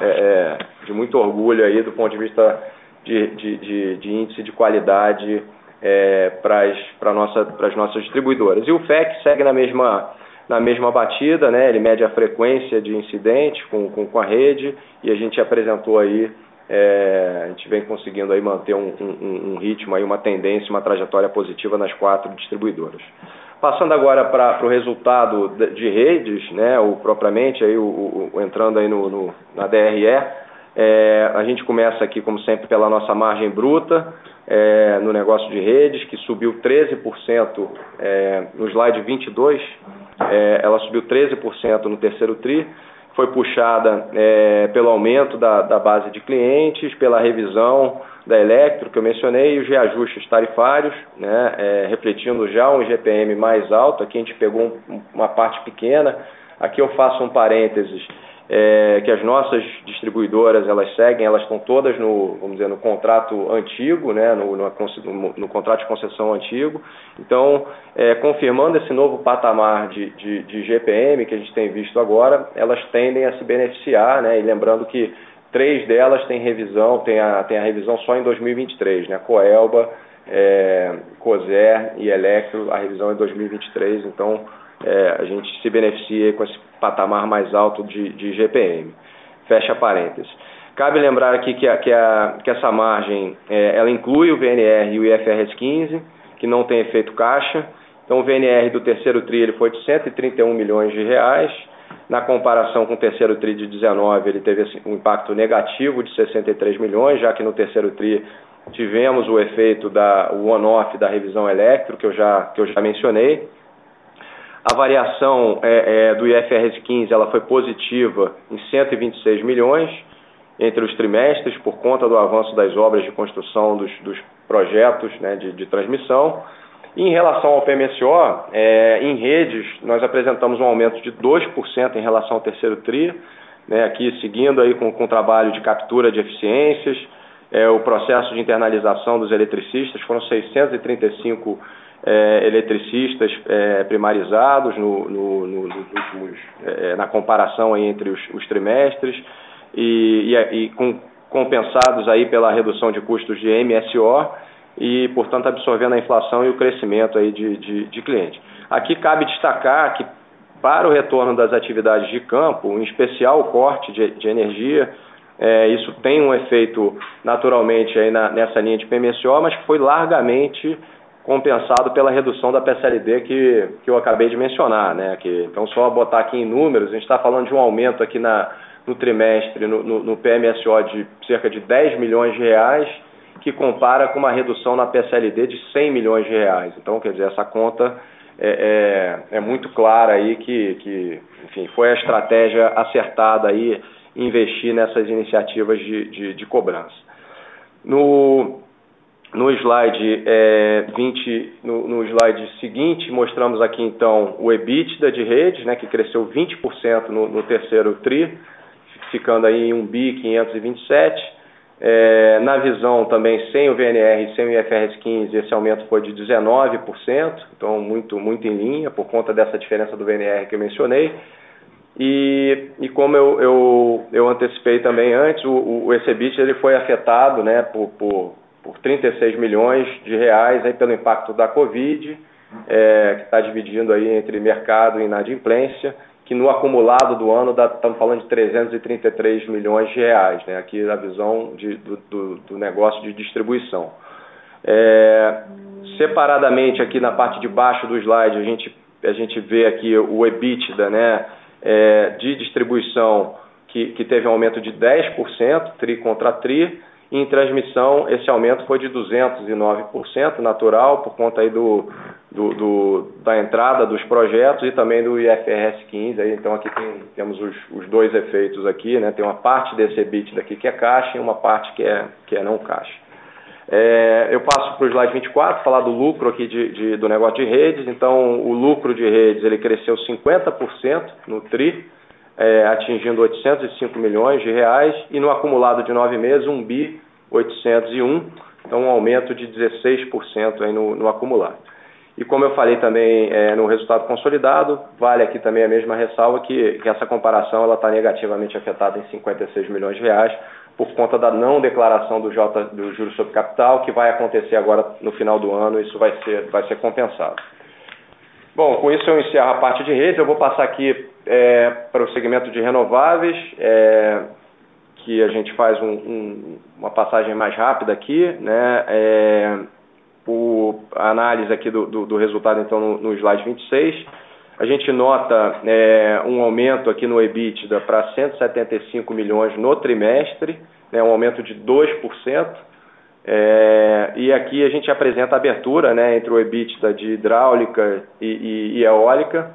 é, é, de muito orgulho aí do ponto de vista de, de, de, de índice de qualidade é, para nossa, as nossas distribuidoras. E o FEC segue na mesma, na mesma batida, né? ele mede a frequência de incidentes com, com, com a rede e a gente apresentou aí, é, a gente vem conseguindo aí manter um, um, um ritmo, aí, uma tendência, uma trajetória positiva nas quatro distribuidoras. Passando agora para o resultado de redes, né, o, propriamente, aí, o, o entrando aí no, no na DRE, é, a gente começa aqui, como sempre, pela nossa margem bruta é, no negócio de redes, que subiu 13% é, no slide 22, é, ela subiu 13% no terceiro TRI, foi puxada é, pelo aumento da, da base de clientes, pela revisão da Electro, que eu mencionei, e os reajustes tarifários, né, é, refletindo já um IGPM mais alto. Aqui a gente pegou um, uma parte pequena. Aqui eu faço um parênteses, é, que as nossas distribuidoras elas seguem, elas estão todas no, vamos dizer, no contrato antigo, né, no, no, no contrato de concessão antigo. Então, é, confirmando esse novo patamar de, de, de GPM que a gente tem visto agora, elas tendem a se beneficiar, né, e lembrando que Três delas têm revisão, tem a, tem a revisão só em 2023, né? Coelba, é, COSER e Electro, a revisão é em 2023, então é, a gente se beneficia com esse patamar mais alto de, de GPM. Fecha parênteses. Cabe lembrar aqui que, a, que, a, que essa margem é, ela inclui o VNR e o IFRS 15, que não tem efeito caixa. Então o VNR do terceiro TRI ele foi de 131 milhões de reais, na comparação com o terceiro TRI de 19, ele teve assim, um impacto negativo de 63 milhões, já que no terceiro TRI tivemos o efeito da o on-off da revisão elétrica, que eu já, que eu já mencionei. A variação é, é, do IFRS 15 ela foi positiva em 126 milhões entre os trimestres, por conta do avanço das obras de construção dos, dos projetos né, de, de transmissão. Em relação ao PMSO, é, em redes, nós apresentamos um aumento de 2% em relação ao terceiro TRI, né, aqui seguindo aí com, com o trabalho de captura de eficiências, é, o processo de internalização dos eletricistas, foram 635 é, eletricistas é, primarizados no, no, no, últimos, é, na comparação entre os, os trimestres e, e, e com, compensados aí pela redução de custos de MSO e, portanto, absorvendo a inflação e o crescimento aí de, de, de clientes. Aqui cabe destacar que para o retorno das atividades de campo, em especial o corte de, de energia, é, isso tem um efeito naturalmente aí na, nessa linha de PMSO, mas que foi largamente compensado pela redução da PSLD que, que eu acabei de mencionar. Né? Que, então, só botar aqui em números, a gente está falando de um aumento aqui na, no trimestre, no, no, no, PMSO, de cerca de 10 milhões de reais, que compara com uma redução na PSLD de 100 milhões de reais. Então, quer dizer, essa conta é, é, é muito clara aí que, que, enfim, foi a estratégia acertada aí investir nessas iniciativas de, de, de cobrança. No, no slide é, 20, no, no, slide seguinte, mostramos aqui então o EBITDA de redes, né, que cresceu 20% no, no terceiro TRI, ficando aí em 1 bi 527. É, na visão também sem o VNR e sem o IFRS 15, esse aumento foi de 19%, então muito, muito em linha, por conta dessa diferença do VNR que eu mencionei. E, e como eu, eu, eu antecipei também antes, o, o ECBIT ele foi afetado né, por, por por 36 milhões de reais aí pelo impacto da Covid, é, que está dividindo aí entre mercado e inadimplência, que no acumulado do ano estamos falando de 333 milhões de reais, né, aqui a visão de, do, do, do, negócio de distribuição. É, separadamente aqui na parte de baixo do slide a gente, a gente vê aqui o EBITDA né, é, de distribuição que, que teve um aumento de 10%, TRI contra TRI, em transmissão, esse aumento foi de 209%, natural, por conta aí do, do, do, da entrada dos projetos e também do IFRS 15. Aí, então, aqui tem, temos os, os, dois efeitos aqui. Né? Tem uma parte desse EBIT daqui que é caixa e uma parte que é, que é não caixa. É, eu passo para o slide 24, falar do lucro aqui de, de, do negócio de redes. Então, o lucro de redes ele cresceu 50% no TRI, é, atingindo 805 milhões de reais, e no acumulado de nove meses, 1 bi 801, então um aumento de 16% aí no, no acumulado. E como eu falei também é, no resultado consolidado, vale aqui também a mesma ressalva que, que essa comparação está negativamente afetada em 56 milhões de reais por conta da não declaração do, J, do juros sobre capital, que vai acontecer agora no final do ano, isso vai ser, vai ser compensado. Bom, com isso eu encerro a parte de redes, eu vou passar aqui é, para o segmento de renováveis, é, que a gente faz um, um, uma passagem mais rápida aqui, né? É, o, a análise aqui do, do, do resultado, então, no, no, slide 26, a gente nota é, um aumento aqui no EBITDA para 175 milhões no trimestre, né, um aumento de 2%. É, e aqui a gente apresenta a abertura né, entre o EBITDA de hidráulica e, e, e eólica.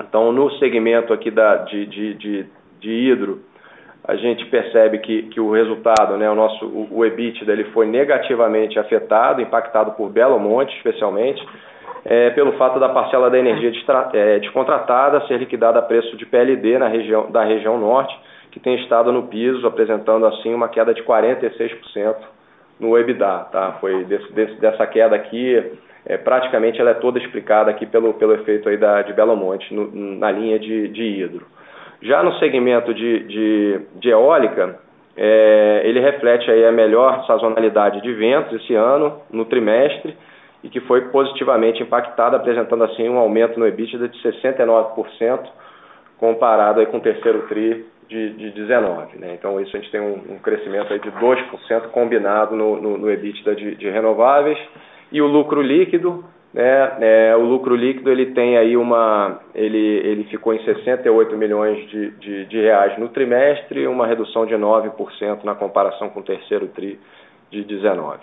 Então, no segmento aqui da, de, de, de, de hidro, a gente percebe que, que o resultado, né, o nosso o, o EBITDA, ele foi negativamente afetado, impactado por Belo Monte, especialmente, é, pelo fato da parcela da energia é, descontratada ser liquidada a preço de PLD na região, da região norte, que tem estado no piso, apresentando assim uma queda de 46% no EBITDA. Tá? Foi desse, desse, dessa queda aqui, é, praticamente ela é toda explicada aqui pelo, pelo efeito aí da, de Belo Monte, no, na linha de, de hidro. Já no segmento de, de, de eólica, é, ele reflete aí a melhor sazonalidade de ventos esse ano, no trimestre, e que foi positivamente impactada, apresentando assim um aumento no EBITDA de 69%, comparado aí com o terceiro TRI de, de 19. Né? Então, isso a gente tem um, um crescimento aí de 2% combinado no, no, no EBITDA de, de renováveis. E o lucro líquido, né? É, o lucro líquido ele tem aí uma, ele, ele ficou em 68 milhões de, de, de reais no trimestre, uma redução de 9% na comparação com o terceiro tri de 19.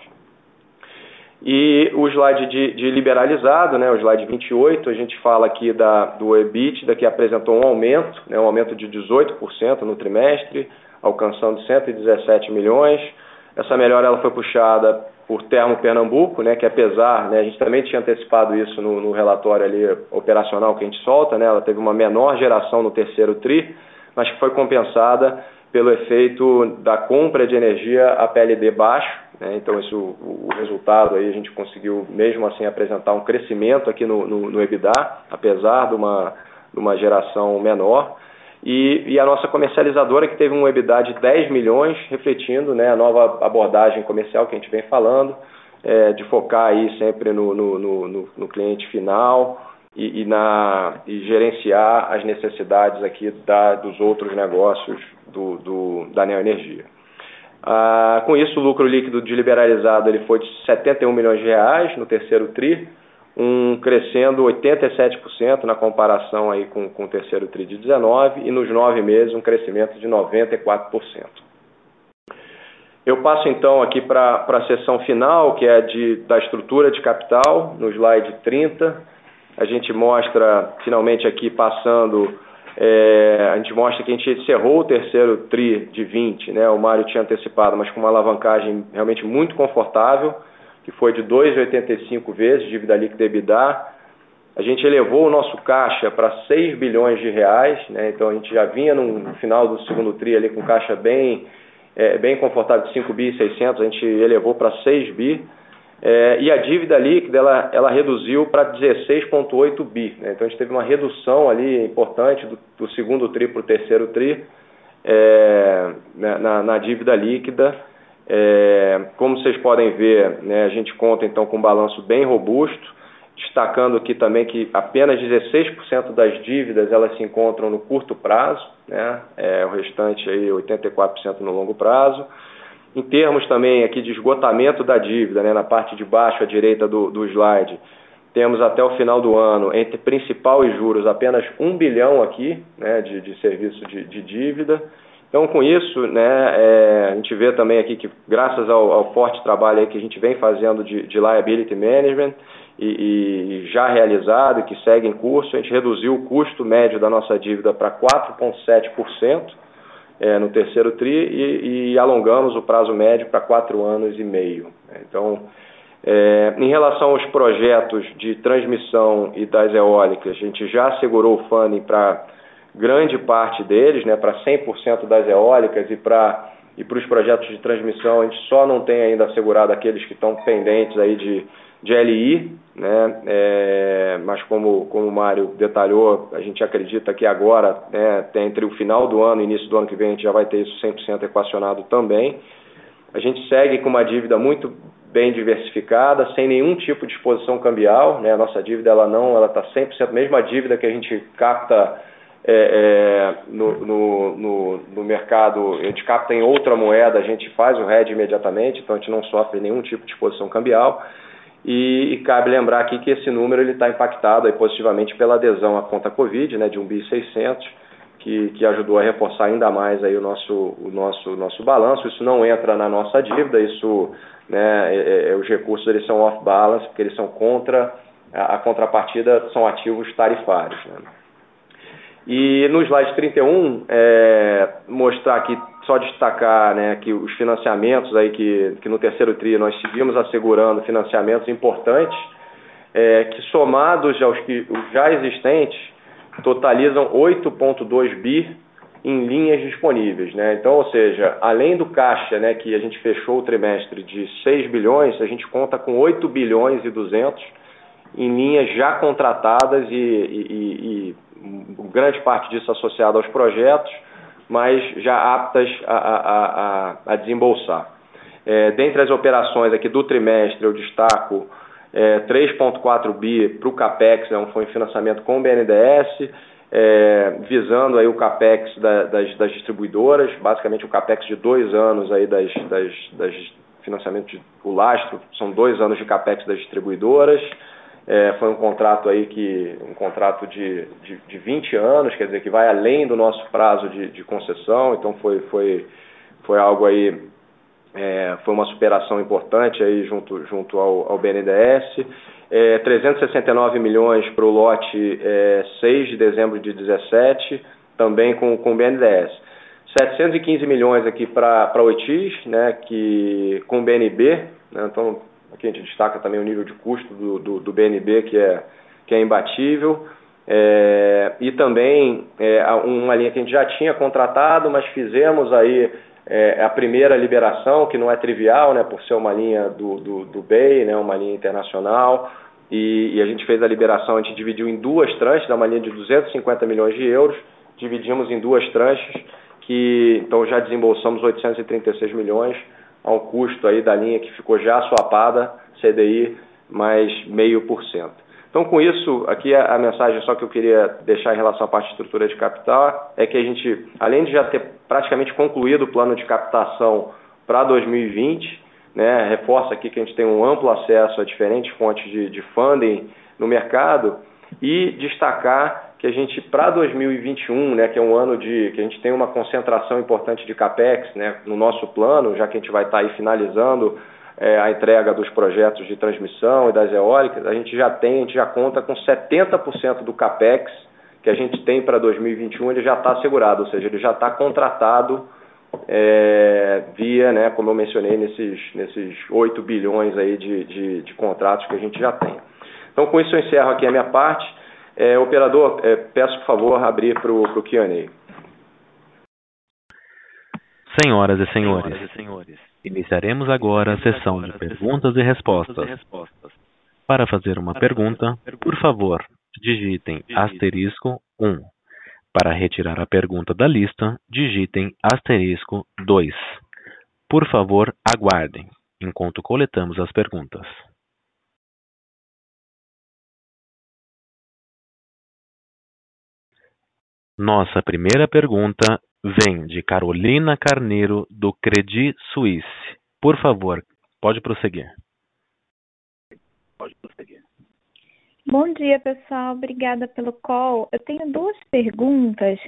E o slide de, de, liberalizado, né, o slide 28, a gente fala aqui da, do EBITDA, que apresentou um aumento, né, um aumento de 18% no trimestre, alcançando 117 milhões. Essa melhora ela foi puxada por Termo Pernambuco, né, que apesar, né, a gente também tinha antecipado isso no, no, relatório ali operacional que a gente solta, né, ela teve uma menor geração no terceiro TRI, mas que foi compensada pelo efeito da compra de energia a PLD baixo, Né? Então, isso, o, o, resultado aí a gente conseguiu mesmo assim apresentar um crescimento aqui no, no, no EBITDA, apesar de uma, de uma geração menor. E, e, a nossa comercializadora que teve um EBITDA de 10 milhões, refletindo né, a nova abordagem comercial que a gente vem falando, é, de focar aí sempre no, no, no, no cliente final e, e, na, e gerenciar as necessidades aqui da, dos outros negócios do, do, da Neoenergia. Ah, com isso, o lucro líquido de liberalizado ele foi de 71 milhões de reais no terceiro TRI, um crescendo 87% na comparação aí com, com o terceiro TRI de 19 e nos nove meses um crescimento de 94%. Eu passo então aqui para a seção final, que é de, da estrutura de capital, no slide 30. A gente mostra, finalmente aqui passando, é, a gente mostra que a gente encerrou o terceiro TRI de 20, né? o Mário tinha antecipado, mas com uma alavancagem realmente muito confortável, que foi de 2,85 vezes dívida líquida EBITDA. A gente elevou o nosso caixa para 6 bilhões de reais, né? então a gente já vinha no, final do segundo TRI ali com caixa bem, é, bem confortável de 5 bi e 600, a gente elevou para 6 bi. É, e a dívida líquida ela, ela reduziu para 16,8 bi. Né? Então a gente teve uma redução ali importante do, do segundo TRI para o terceiro TRI é, na, na, dívida líquida. É, como vocês podem ver, né, a gente conta então com um balanço bem robusto, destacando aqui também que apenas 16% das dívidas elas se encontram no curto prazo, né, é, o restante aí 84% no longo prazo. Em termos também aqui de esgotamento da dívida, né, na parte de baixo à direita do, do slide, temos até o final do ano, entre principal e juros, apenas um bilhão aqui né, de, de serviço de, de dívida. Então, com isso, né, é, a gente vê também aqui que, graças ao, ao forte trabalho que a gente vem fazendo de, de liability management e, e, já realizado e que segue em curso, a gente reduziu o custo médio da nossa dívida para 4,7% é, no terceiro TRI e, e, alongamos o prazo médio para quatro anos e meio. Então, é, em relação aos projetos de transmissão e das eólicas, a gente já assegurou o funding para grande parte deles, né, para 100% das eólicas e para e para os projetos de transmissão a gente só não tem ainda assegurado aqueles que estão pendentes aí de, de LI, né, é, mas como, como o Mário detalhou, a gente acredita que agora, né, entre o final do ano e início do ano que vem, a gente já vai ter isso 100% equacionado também. A gente segue com uma dívida muito bem diversificada, sem nenhum tipo de exposição cambial, né, a nossa dívida ela não, ela está 100%, mesmo a dívida que a gente capta é, é, no, no, no, no, mercado, a gente capta em outra moeda, a gente faz o hedge imediatamente, então a gente não sofre nenhum tipo de exposição cambial. E, e cabe lembrar aqui que esse número está impactado positivamente pela adesão à conta Covid, né, de 1.600, que, que ajudou a reforçar ainda mais aí o nosso, o nosso, nosso balanço. Isso não entra na nossa dívida, isso, né, é, é, é os recursos eles são off-balance, porque eles são contra, a, a contrapartida são ativos tarifários. Né. E no slide 31, é, mostrar aqui, só destacar né, que os financiamentos aí que, que no terceiro TRI nós seguimos assegurando financiamentos importantes, é, que somados aos que já existentes, totalizam 8,2 bi em linhas disponíveis. Né? Então, ou seja, além do caixa né, que a gente fechou o trimestre de 6 bilhões, a gente conta com 8 bilhões e 200 em linhas já contratadas e, e, e grande parte disso associada aos projetos, mas já aptas a, a, a, a desembolsar. É, dentre as operações aqui do trimestre, eu destaco é, 3,4 bi para o CAPEX, foi um financiamento com o BNDES, é, visando aí o CAPEX da, das, das, distribuidoras, basicamente o CAPEX de dois anos aí das, das, das financiamentos, de, o lastro, são dois anos de CAPEX das distribuidoras, é, foi um contrato aí que um contrato de, de, de 20 anos, quer dizer, que vai além do nosso prazo de, de concessão, então foi, foi, foi algo aí, é, foi uma superação importante aí junto, junto ao, ao BNDES. É, 369 milhões para o lote é, 6 de dezembro de 17, também com, com o BNDES. 715 milhões aqui para Oitis, né, que, com o BNB, né, então Aqui a gente destaca também o nível de custo do, do, do BNB, que é, que é imbatível. É, e também é, uma linha que a gente já tinha contratado, mas fizemos aí é, a primeira liberação, que não é trivial, né, por ser uma linha do, do, do BEI, né, uma linha internacional, e, e, a gente fez a liberação, a gente dividiu em duas tranches, dá uma linha de 250 milhões de euros, dividimos em duas tranches, que então já desembolsamos 836 milhões, a um custo aí da linha que ficou já swapada, CDI mais meio por cento. Então, com isso, aqui a, mensagem só que eu queria deixar em relação à parte de estrutura de capital é que a gente, além de já ter praticamente concluído o plano de captação para 2020, né, reforça aqui que a gente tem um amplo acesso a diferentes fontes de, de funding no mercado e destacar que a gente, para 2021, né, que é um ano de que a gente tem uma concentração importante de CAPEX né, no nosso plano, já que a gente vai estar tá aí finalizando é, a entrega dos projetos de transmissão e das eólicas, a gente já tem, a gente já conta com 70% do CAPEX que a gente tem para 2021, ele já está assegurado, ou seja, ele já está contratado é, via, né, como eu mencionei, nesses, nesses 8 bilhões aí de, de, de, contratos que a gente já tem. Então, com isso eu encerro aqui a minha parte. É, operador, é, peço, por favor, abrir para o Q&A. Senhoras e senhores, Senhoras e senhores Iniciaremos agora a sessão de perguntas e respostas. Para fazer uma pergunta, por favor, digitem asterisco 1. Para retirar a pergunta da lista, digitem asterisco 2. Por favor, aguardem, enquanto coletamos as perguntas. Nossa primeira pergunta vem de Carolina Carneiro, do Credit Suisse. Por favor, pode prosseguir. Pode prosseguir. Bom dia, pessoal. Obrigada pelo call. Eu tenho duas perguntas.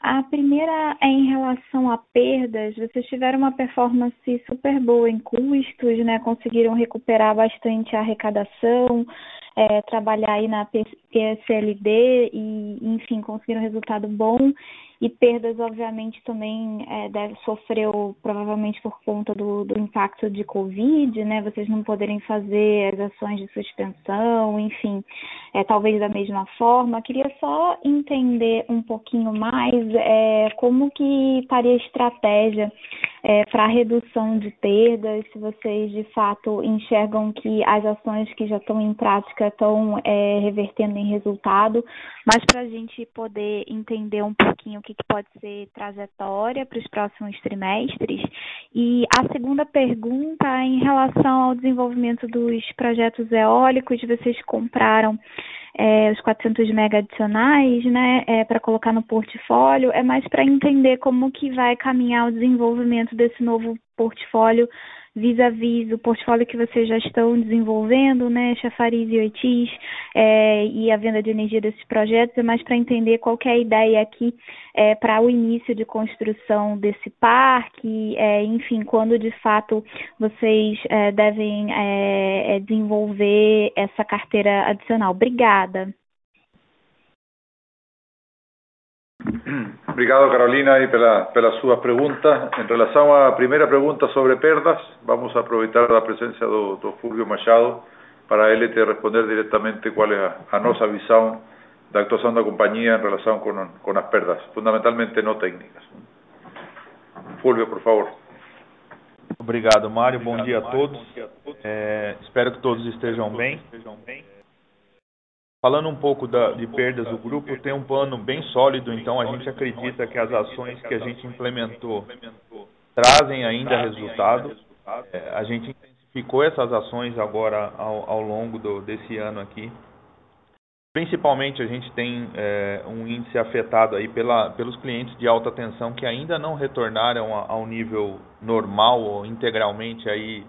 A primeira é em relação a perdas. Vocês tiveram uma performance super boa em custos, né? Conseguiram recuperar bastante a arrecadação, é, trabalhar aí na PSLD e, enfim, conseguiram um resultado bom e perdas, obviamente, também é, deve, sofreu provavelmente por conta do, do impacto de Covid, né? Vocês não poderem fazer as ações de suspensão, enfim, é, talvez da mesma forma. Queria só entender um pouquinho mais é, como que estaria a estratégia é, para redução de perdas, se vocês de fato enxergam que as ações que já estão em prática estão é, revertendo em resultado, mas para a gente poder entender um pouquinho o que, que pode ser trajetória para os próximos trimestres. E a segunda pergunta é em relação ao desenvolvimento dos projetos eólicos, vocês compraram é, os 400 mega adicionais, né, é, para colocar no portfólio, é mais para entender como que vai caminhar o desenvolvimento desse novo portfólio vis-a-vis -vis o portfólio que vocês já estão desenvolvendo, né, Chafariz e Oitis, é, e a venda de energia desses projetos, é mais para entender qual é a ideia aqui é, para o início de construção desse parque, é, enfim, quando de fato vocês é, devem é, é, desenvolver essa carteira adicional. Obrigada. Obrigado, Carolina, y pela, pelas suas perguntas. Em relação à primeira pergunta sobre perdas, vamos aproveitar a presença do, do Fulvio Machado para ele te responder diretamente qual é a, a nossa visão da actuação da companhia em relação com, com as perdas, fundamentalmente não técnicas. Fulvio, por favor. Obrigado, Mário. Bom dia a todos. É, espero que todos estejam bem. Falando um pouco da, de perdas do grupo, tem um plano bem sólido, então a gente acredita que as ações que a gente implementou trazem ainda resultado. É, a gente intensificou essas ações agora ao, ao longo do, desse ano aqui. Principalmente a gente tem é, um índice afetado aí pela, pelos clientes de alta tensão que ainda não retornaram ao nível normal ou integralmente aí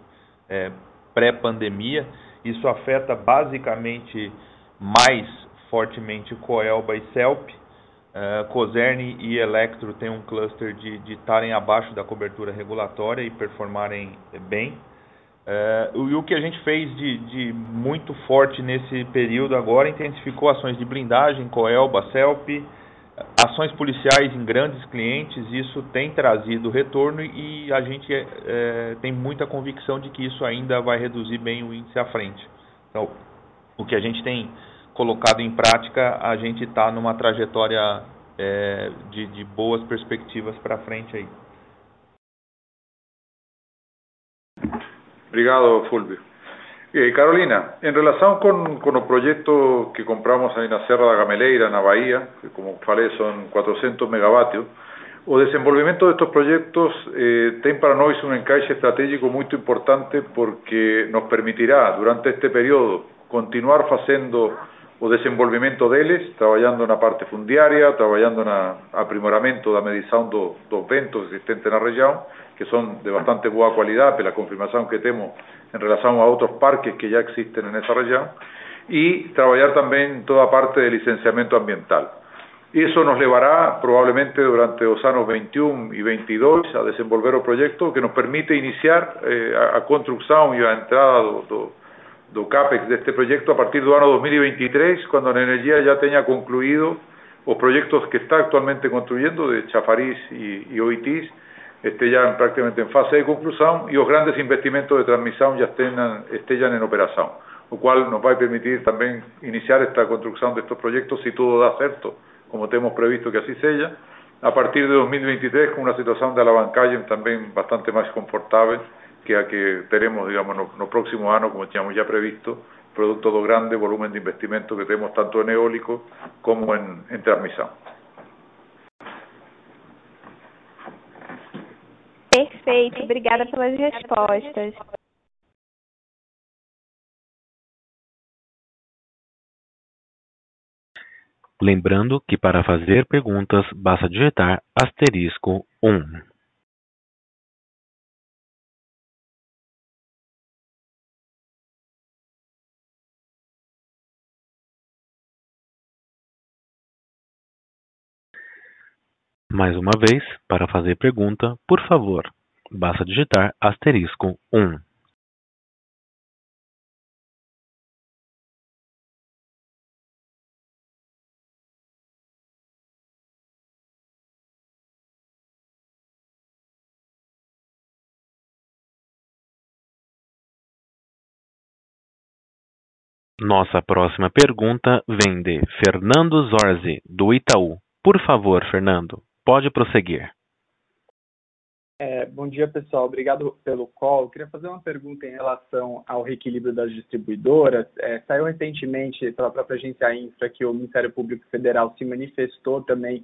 é, pré-pandemia. Isso afeta basicamente mais fortemente Coelba e Celp. Uh, Coserne e Electro têm um cluster de estarem abaixo da cobertura regulatória e performarem bem. Uh, e o que a gente fez de, de, muito forte nesse período agora intensificou ações de blindagem, Coelba, Celp, ações policiais em grandes clientes. Isso tem trazido retorno e a gente é, tem muita convicção de que isso ainda vai reduzir bem o índice à frente. Então, o que a gente tem colocado em prática, a gente está numa trajetória é, de, de boas perspectivas para frente aí. Obrigado, Fulvio. Carolina, en relación con, con los proyectos que compramos ahí na Serra da Gameleira, na Bahía, que como falei son 400 megavatios, o desenvolvimento destes projetos eh, tem para nós um encaixe estratégico muito importante porque nos permitirá, durante este período, continuar fazendo o desenvolvimento deles, trabalhando na parte fundiária, trabalhando na aprimoramento da medição do, dos ventos existentes na região, que são de bastante boa qualidade, pela confirmação que temos em relação a outros parques que já existem nessa região, e trabalhar também toda a parte de licenciamento ambiental. Eso nos llevará probablemente durante los años 21 y 22 a desenvolver un proyecto que nos permite iniciar eh, a, a construcción y a entrada do, do, do CAPEX de este proyecto a partir del año 2023, cuando la energía ya tenga concluido los proyectos que está actualmente construyendo de Chafariz y, y Oitis, esté ya prácticamente en fase de conclusión y los grandes investimentos de transmisión ya estén, en operación, lo cual nos va a permitir también iniciar esta construcción de estos proyectos si todo da cierto como tenemos previsto que así sea, a partir de 2023 con una situación de alavancalle también bastante más confortable que a que tenemos, digamos, no, no próximos años, como teníamos ya previsto, producto do grande volumen de investimento que tenemos tanto en eólico como en, en transmisión. Perfeito, obrigada pelas respostas. Lembrando que para fazer perguntas basta digitar asterisco um. Mais uma vez, para fazer pergunta, por favor, basta digitar asterisco um. Nossa próxima pergunta vem de Fernando Zorzi, do Itaú. Por favor, Fernando, pode prosseguir. É, bom dia, pessoal. Obrigado pelo call. Eu queria fazer uma pergunta em relação ao reequilíbrio das distribuidoras. É, saiu recentemente pela própria agência Infra que o Ministério Público Federal se manifestou também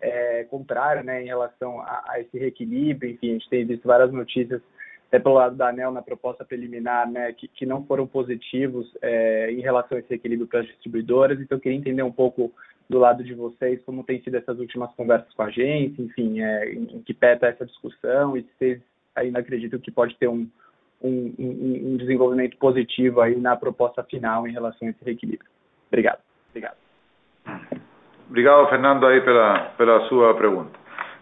é, contrário né, em relação a, a esse reequilíbrio. Enfim, a gente tem visto várias notícias até pelo lado da ANEL na proposta preliminar, né, que, que não foram positivos é, em relação a esse equilíbrio para as distribuidoras. Então, eu queria entender um pouco do lado de vocês como tem sido essas últimas conversas com a agência, enfim, é, em, em que pé está essa discussão e se vocês ainda acreditam que pode ter um, um, um, desenvolvimento positivo aí na proposta final em relação a esse reequilíbrio. Obrigado. Obrigado. Obrigado, Fernando, aí pela, pela sua pergunta.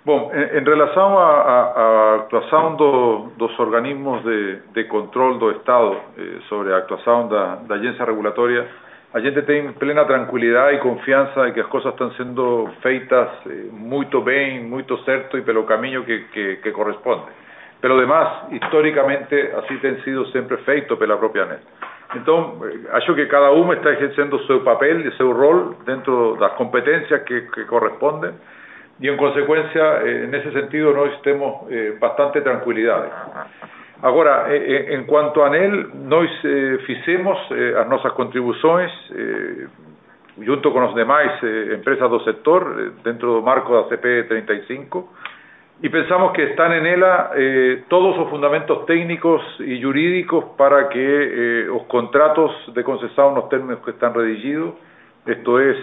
Bom, en, en relación a, a, a actuación do, dos organismos de, de control do Estado eh, sobre a actuación da, da agencia regulatoria, a gente tem plena tranquilidade e confiança de que as coisas estão sendo feitas eh, muito bem, muito certo e pelo caminho que, que, corresponde. Pelo demás, históricamente, assim tem sido sempre feito pela própria ANET. Então, eh, acho que cada um está exercendo o seu papel e seu rol dentro das competências que, que correspondem y en consecuencia, eh, en ese sentido, nós temos bastante tranquilidade. Agora, eh, en cuanto a ANEL, nós eh, fizemos eh, as nossas contribuições eh, junto con os demais eh, empresas do sector eh, dentro do marco da CP 35 e pensamos que están en ela eh, todos os fundamentos técnicos e jurídicos para que eh, os contratos de concessão nos términos que están redigidos esto es,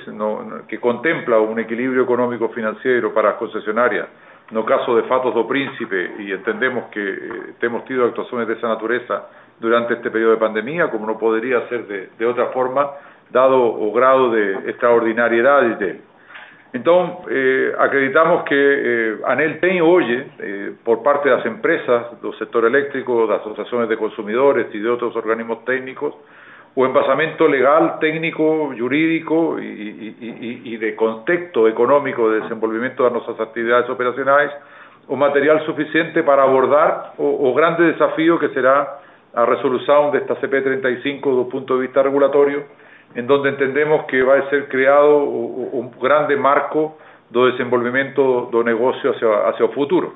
que contempla un equilibrio económico financiero para las concesionarias, no caso de Fatos do Príncipe, y entendemos que eh, hemos tenido actuaciones de esa naturaleza durante este periodo de pandemia, como no podría ser de, de otra forma, dado o grado de extraordinariedad de él. Entonces, eh, acreditamos que eh, ANEL ten hoy, eh, por parte de las empresas del sector eléctrico, de asociaciones de consumidores y de otros organismos técnicos, o embasamento legal, técnico, jurídico y, y, y, de contexto económico de desenvolvimiento de nuestras actividades operacionales, o material suficiente para abordar o, o grande desafío que será a resolución de esta CP35 desde un punto de vista regulatorio, en donde entendemos que va a ser creado un grande marco de desenvolvimiento do negocio hacia, hacia el futuro.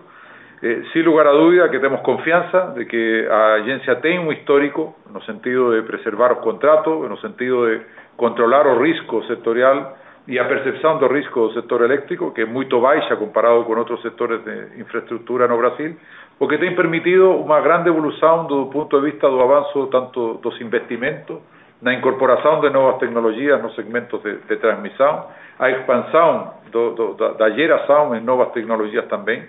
Eh, sin lugar a duda que temos confianza de que a agência tem um histórico no sentido de preservar os contratos, no sentido de controlar o risco sectorial e a percepção do risco do setor eléctrico, que é muito baixa comparado com outros setores de infraestrutura no Brasil, porque tem permitido uma grande evolução do ponto de vista do avanço tanto dos investimentos, na incorporação de novas tecnologias nos segmentos de, de transmissão, a expansão do, do, da, geração em novas tecnologias também,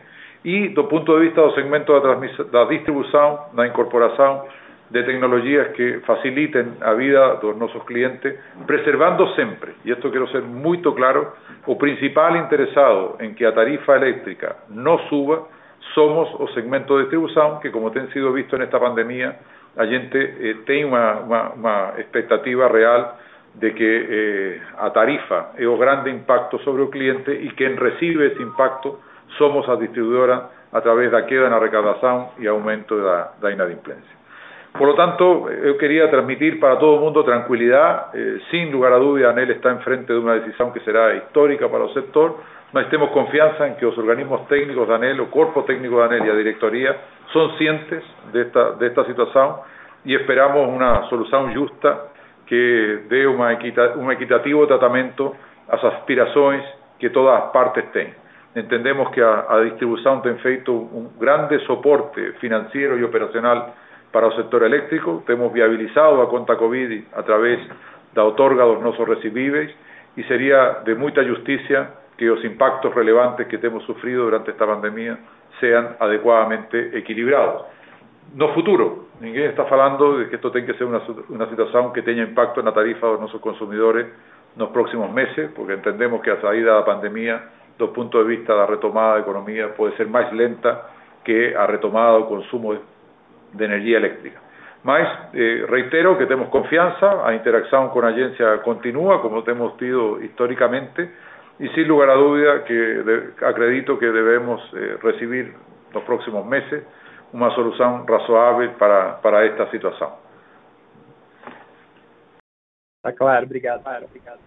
e do ponto de vista do segmento da, da distribuição, na incorporação de tecnologias que facilitem a vida dos nossos clientes, preservando sempre, e isto quero ser muito claro, o principal interessado em que a tarifa elétrica não suba somos o segmento de distribuição, que como tem sido visto nesta pandemia, a gente eh, uma, uma, uma, expectativa real de que eh, a tarifa é o grande impacto sobre o cliente e quem recibe esse impacto somos a distribuidora a través da queda na arrecadação e aumento da, da inadimplência. Por lo tanto, eu queria transmitir para todo o mundo tranquilidade, eh, sin lugar a dúvida, ANEL está en frente de uma decisão que será histórica para o sector, mas temos confiança em que os organismos técnicos da ANEL, o corpo técnico da ANEL e a diretoria são cientes desta, desta situação e esperamos uma solução justa que uma equita, um equitativo tratamento às aspirações que todas as partes têm. Entendemos que a, a distribuição tem feito um grande soporte financeiro e operacional para o sector eléctrico, temos viabilizado a conta Covid a través da otorga dos nosos recibíveis e seria de muita justiça que os impactos relevantes que temos sufrido durante esta pandemia sean adequadamente equilibrados. No futuro, ninguém está falando de que isto tem que ser uma, uma situação que tenha impacto na tarifa dos nossos consumidores nos próximos meses, porque entendemos que a saída da pandemia do ponto de vista da retomada da economia pode ser mais lenta que a retomada do consumo de energia eléctrica. Mas eh, reitero que temos confiança, a interação com a agência continua, como temos tido históricamente, e sem lugar a dúvida que de, acredito que devemos eh, recibir nos próximos meses uma solução razoável para, para esta situação. Está claro, obrigado. Obrigado,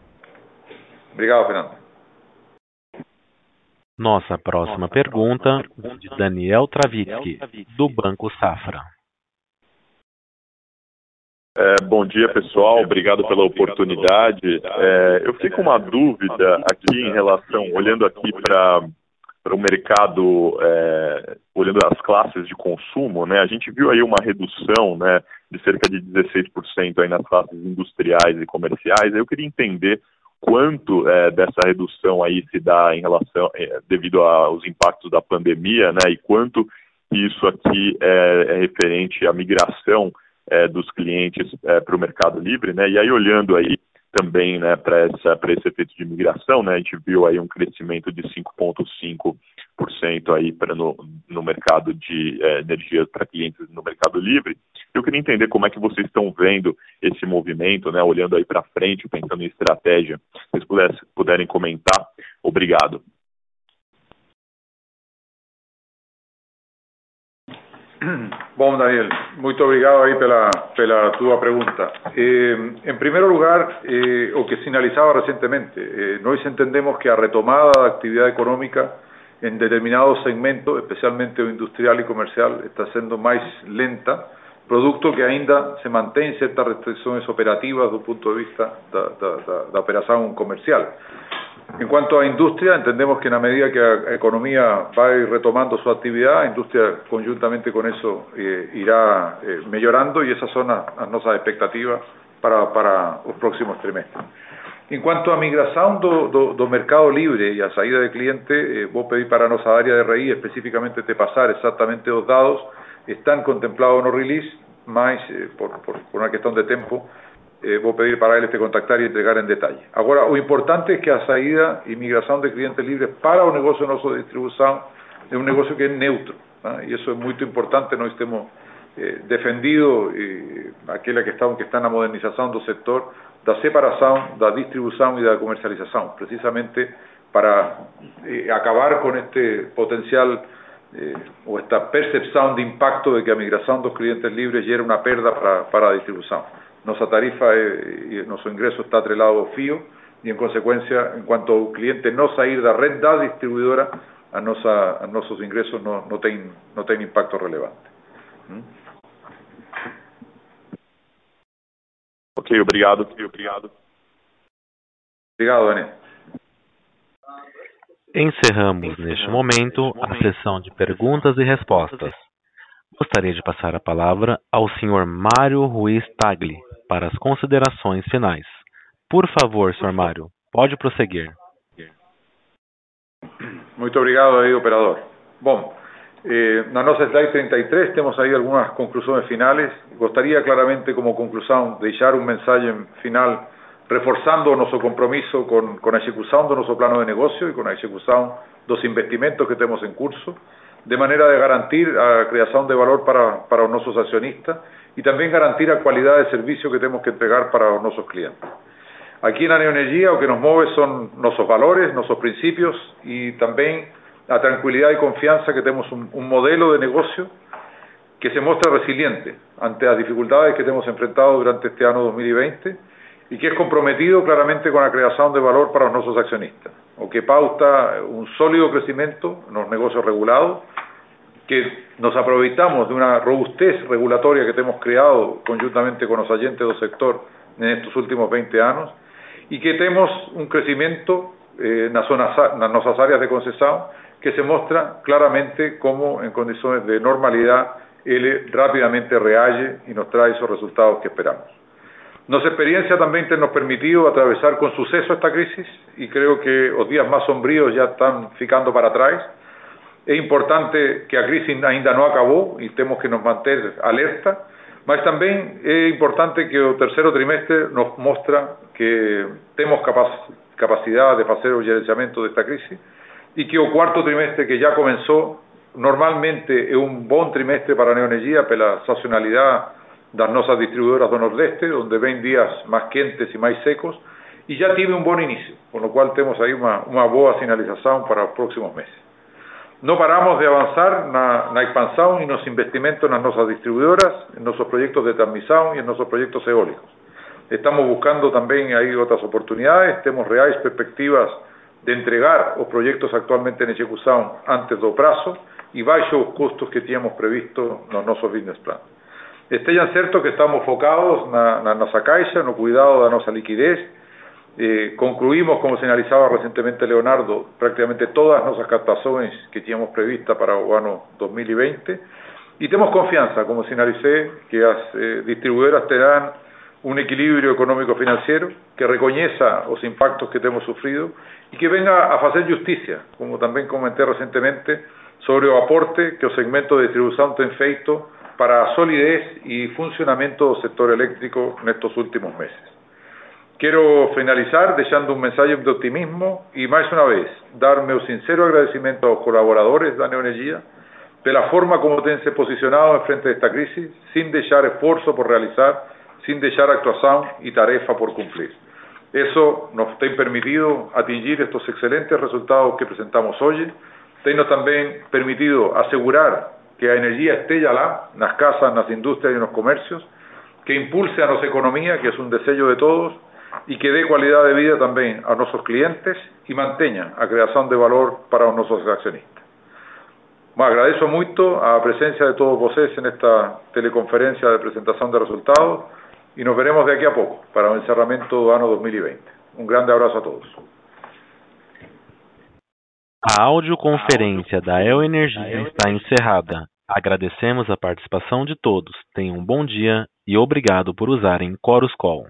obrigado Fernando. Nossa próxima pergunta, de Daniel Travitsky, do Banco Safra. É, bom dia, pessoal. Obrigado pela oportunidade. É, eu fiquei com uma dúvida aqui em relação, olhando aqui para o mercado, é, olhando as classes de consumo, né? A gente viu aí uma redução, né, de cerca de 16% aí nas classes industriais e comerciais. Eu queria entender quanto é, dessa redução aí se dá em relação é, devido aos impactos da pandemia, né? E quanto isso aqui é, é referente à migração é, dos clientes é, para o Mercado Livre, né? E aí olhando aí também, né, para esse efeito de migração, né? A gente viu aí um crescimento de 5,5% aí para no, no mercado de é, energia para clientes no Mercado Livre. Eu queria entender como é que vocês estão vendo esse movimento, né? Olhando aí para frente, pensando em estratégia. Se vocês pudessem, puderem comentar, obrigado. Bom, Daniel, muito obrigado aí pela, pela tua pergunta. Eh, em primeiro lugar, eh, o que sinalizava recentemente, eh, nós entendemos que a retomada da atividade econômica em determinados segmentos, especialmente o industrial e comercial, está sendo mais lenta, producto que ainda se mantém certas restrições operativas do ponto de vista da, da, comercial. En cuanto a industria, entendemos que en la medida que la economía va a ir retomando su actividad, la industria conjuntamente con eso eh, irá eh, mejorando y esas son las, las nuestras expectativas para, los próximos trimestres. En cuanto a migración do, do, do mercado libre y a salida de cliente, eh, vos pedí para nuestra área de RI específicamente te pasar exactamente los datos, están contemplados no release, más eh, por, por, por una cuestión de tiempo, eh, vou pedir para eles te contactar e entregar em detalhe. Agora, o importante é que a saída e migração de clientes livres para o negócio nosso de distribuição é um negócio que é neutro, né? e isso é muito importante, nós temos eh, defendido eh, aquela questão que está na modernização do setor da separação da distribuição e da comercialização, precisamente para eh, acabar com este potencial eh, ou esta percepção de impacto de que a migração dos clientes livres gera uma perda para, para a distribuição. Nossa tarifa e nosso ingresso está atrelado ao fio e, em consequência, enquanto o cliente não sair da rede da distribuidora, a nossa, a nossos ingressos não, não, tem, não tem impacto relevante. Hum? Ok, obrigado. Obrigado. Obrigado, Daniel. Encerramos neste momento a sessão de perguntas e respostas. Gostaria de passar a palavra ao Sr. Mário Ruiz Tagli para as considerações finais. Por favor, Sr. Mário, pode prosseguir. Muito obrigado aí, operador. Bom, eh, na nossa slide 33 temos aí algumas conclusões finais. Gostaria claramente, como conclusão, deixar um mensagem final reforzando o nosso compromisso com, a execução do nosso plano de negócio e com a execução dos investimentos que temos em curso, de maneira de garantir a criação de valor para, para os nossos acionistas e também garantir a qualidade de serviço que temos que entregar para os nossos clientes. Aqui na Neoenergia o que nos move são nossos valores, nossos princípios e também a tranquilidade e confiança que um, um modelo de negócio que se mostra resiliente ante as dificuldades que temos enfrentado durante este ano 2020 y que es comprometido claramente con la creación de valor para los nuestros accionistas, o que pauta un sólido crecimiento en los negocios regulados, que nos aprovechamos de una robustez regulatoria que hemos creado conjuntamente con los agentes del sector en estos últimos 20 años, y que tenemos un crecimiento eh, en, las nuestras áreas de concesión que se muestra claramente cómo en condiciones de normalidad él rápidamente reage y nos trae esos resultados que esperamos. Nuestra experiencia también nos ha permitido atravesar con suceso esta crisis y creo que los días más sombríos ya están ficando para atrás. Es importante que la crisis ainda no acabó y tenemos que nos mantener alerta, mas también es importante que el tercer trimestre nos muestra que tenemos capacidad de hacer el gerenciamiento de esta crisis y que el cuarto trimestre que ya comenzó normalmente es un buen trimestre para la neoenergia la sazonalidad das nossas distribuidoras do Nordeste, onde vem dias mais quentes e mais secos, e já tive um bom início, com o qual temos aí uma, uma boa sinalização para os próximos meses. Não paramos de avançar na, na expansão e nos investimentos nas nossas distribuidoras, em nossos projetos de transmissão e em nossos projetos eólicos. Estamos buscando também aí outras oportunidades, temos reais perspectivas de entregar os projetos atualmente em execução antes do prazo e baixo os custos que tínhamos previsto nos nossos business plans. Estejan certo que estamos focados na, na nossa caixa, no cuidado da nossa liquidez. Eh, concluímos, como sinalizaba recentemente Leonardo, prácticamente todas as nossas captações que tínhamos prevista para o ano 2020 e temos confiança, como sinalicé, que as eh, distribuidoras terão um equilíbrio econômico-financeiro que reconheça os impactos que temos sofrido e que venga a fazer justiça, como também comentei recentemente, sobre o aporte que o segmento de distribuição tem feito para solidez y funcionamiento del sector eléctrico en estos últimos meses. Quiero finalizar dejando un mensaje de optimismo y, más una vez, darme un sincero agradecimiento a los colaboradores de Neoenergia de la forma como se posicionado en frente de esta crisis, sin dejar esfuerzo por realizar, sin dejar actuación y tarefa por cumplir. Eso nos ha permitido atingir estos excelentes resultados que presentamos hoy, nos también permitido asegurar que a energía esteja lá, nas casas, nas indústrias e nos comercios, que impulse a nossa economia, que é um desejo de todos, e que dê qualidade de vida também a nossos clientes e mantenha a criação de valor para os nossos acionistas. Bom, agradeço muito a presença de todos vocês nesta teleconferência de apresentação de resultados e nos veremos daqui a pouco para o encerramento do ano 2020. Um grande abraço a todos. A audioconferência da El Energia está encerrada. Agradecemos a participação de todos. Tenham um bom dia e obrigado por usarem Chorus Call.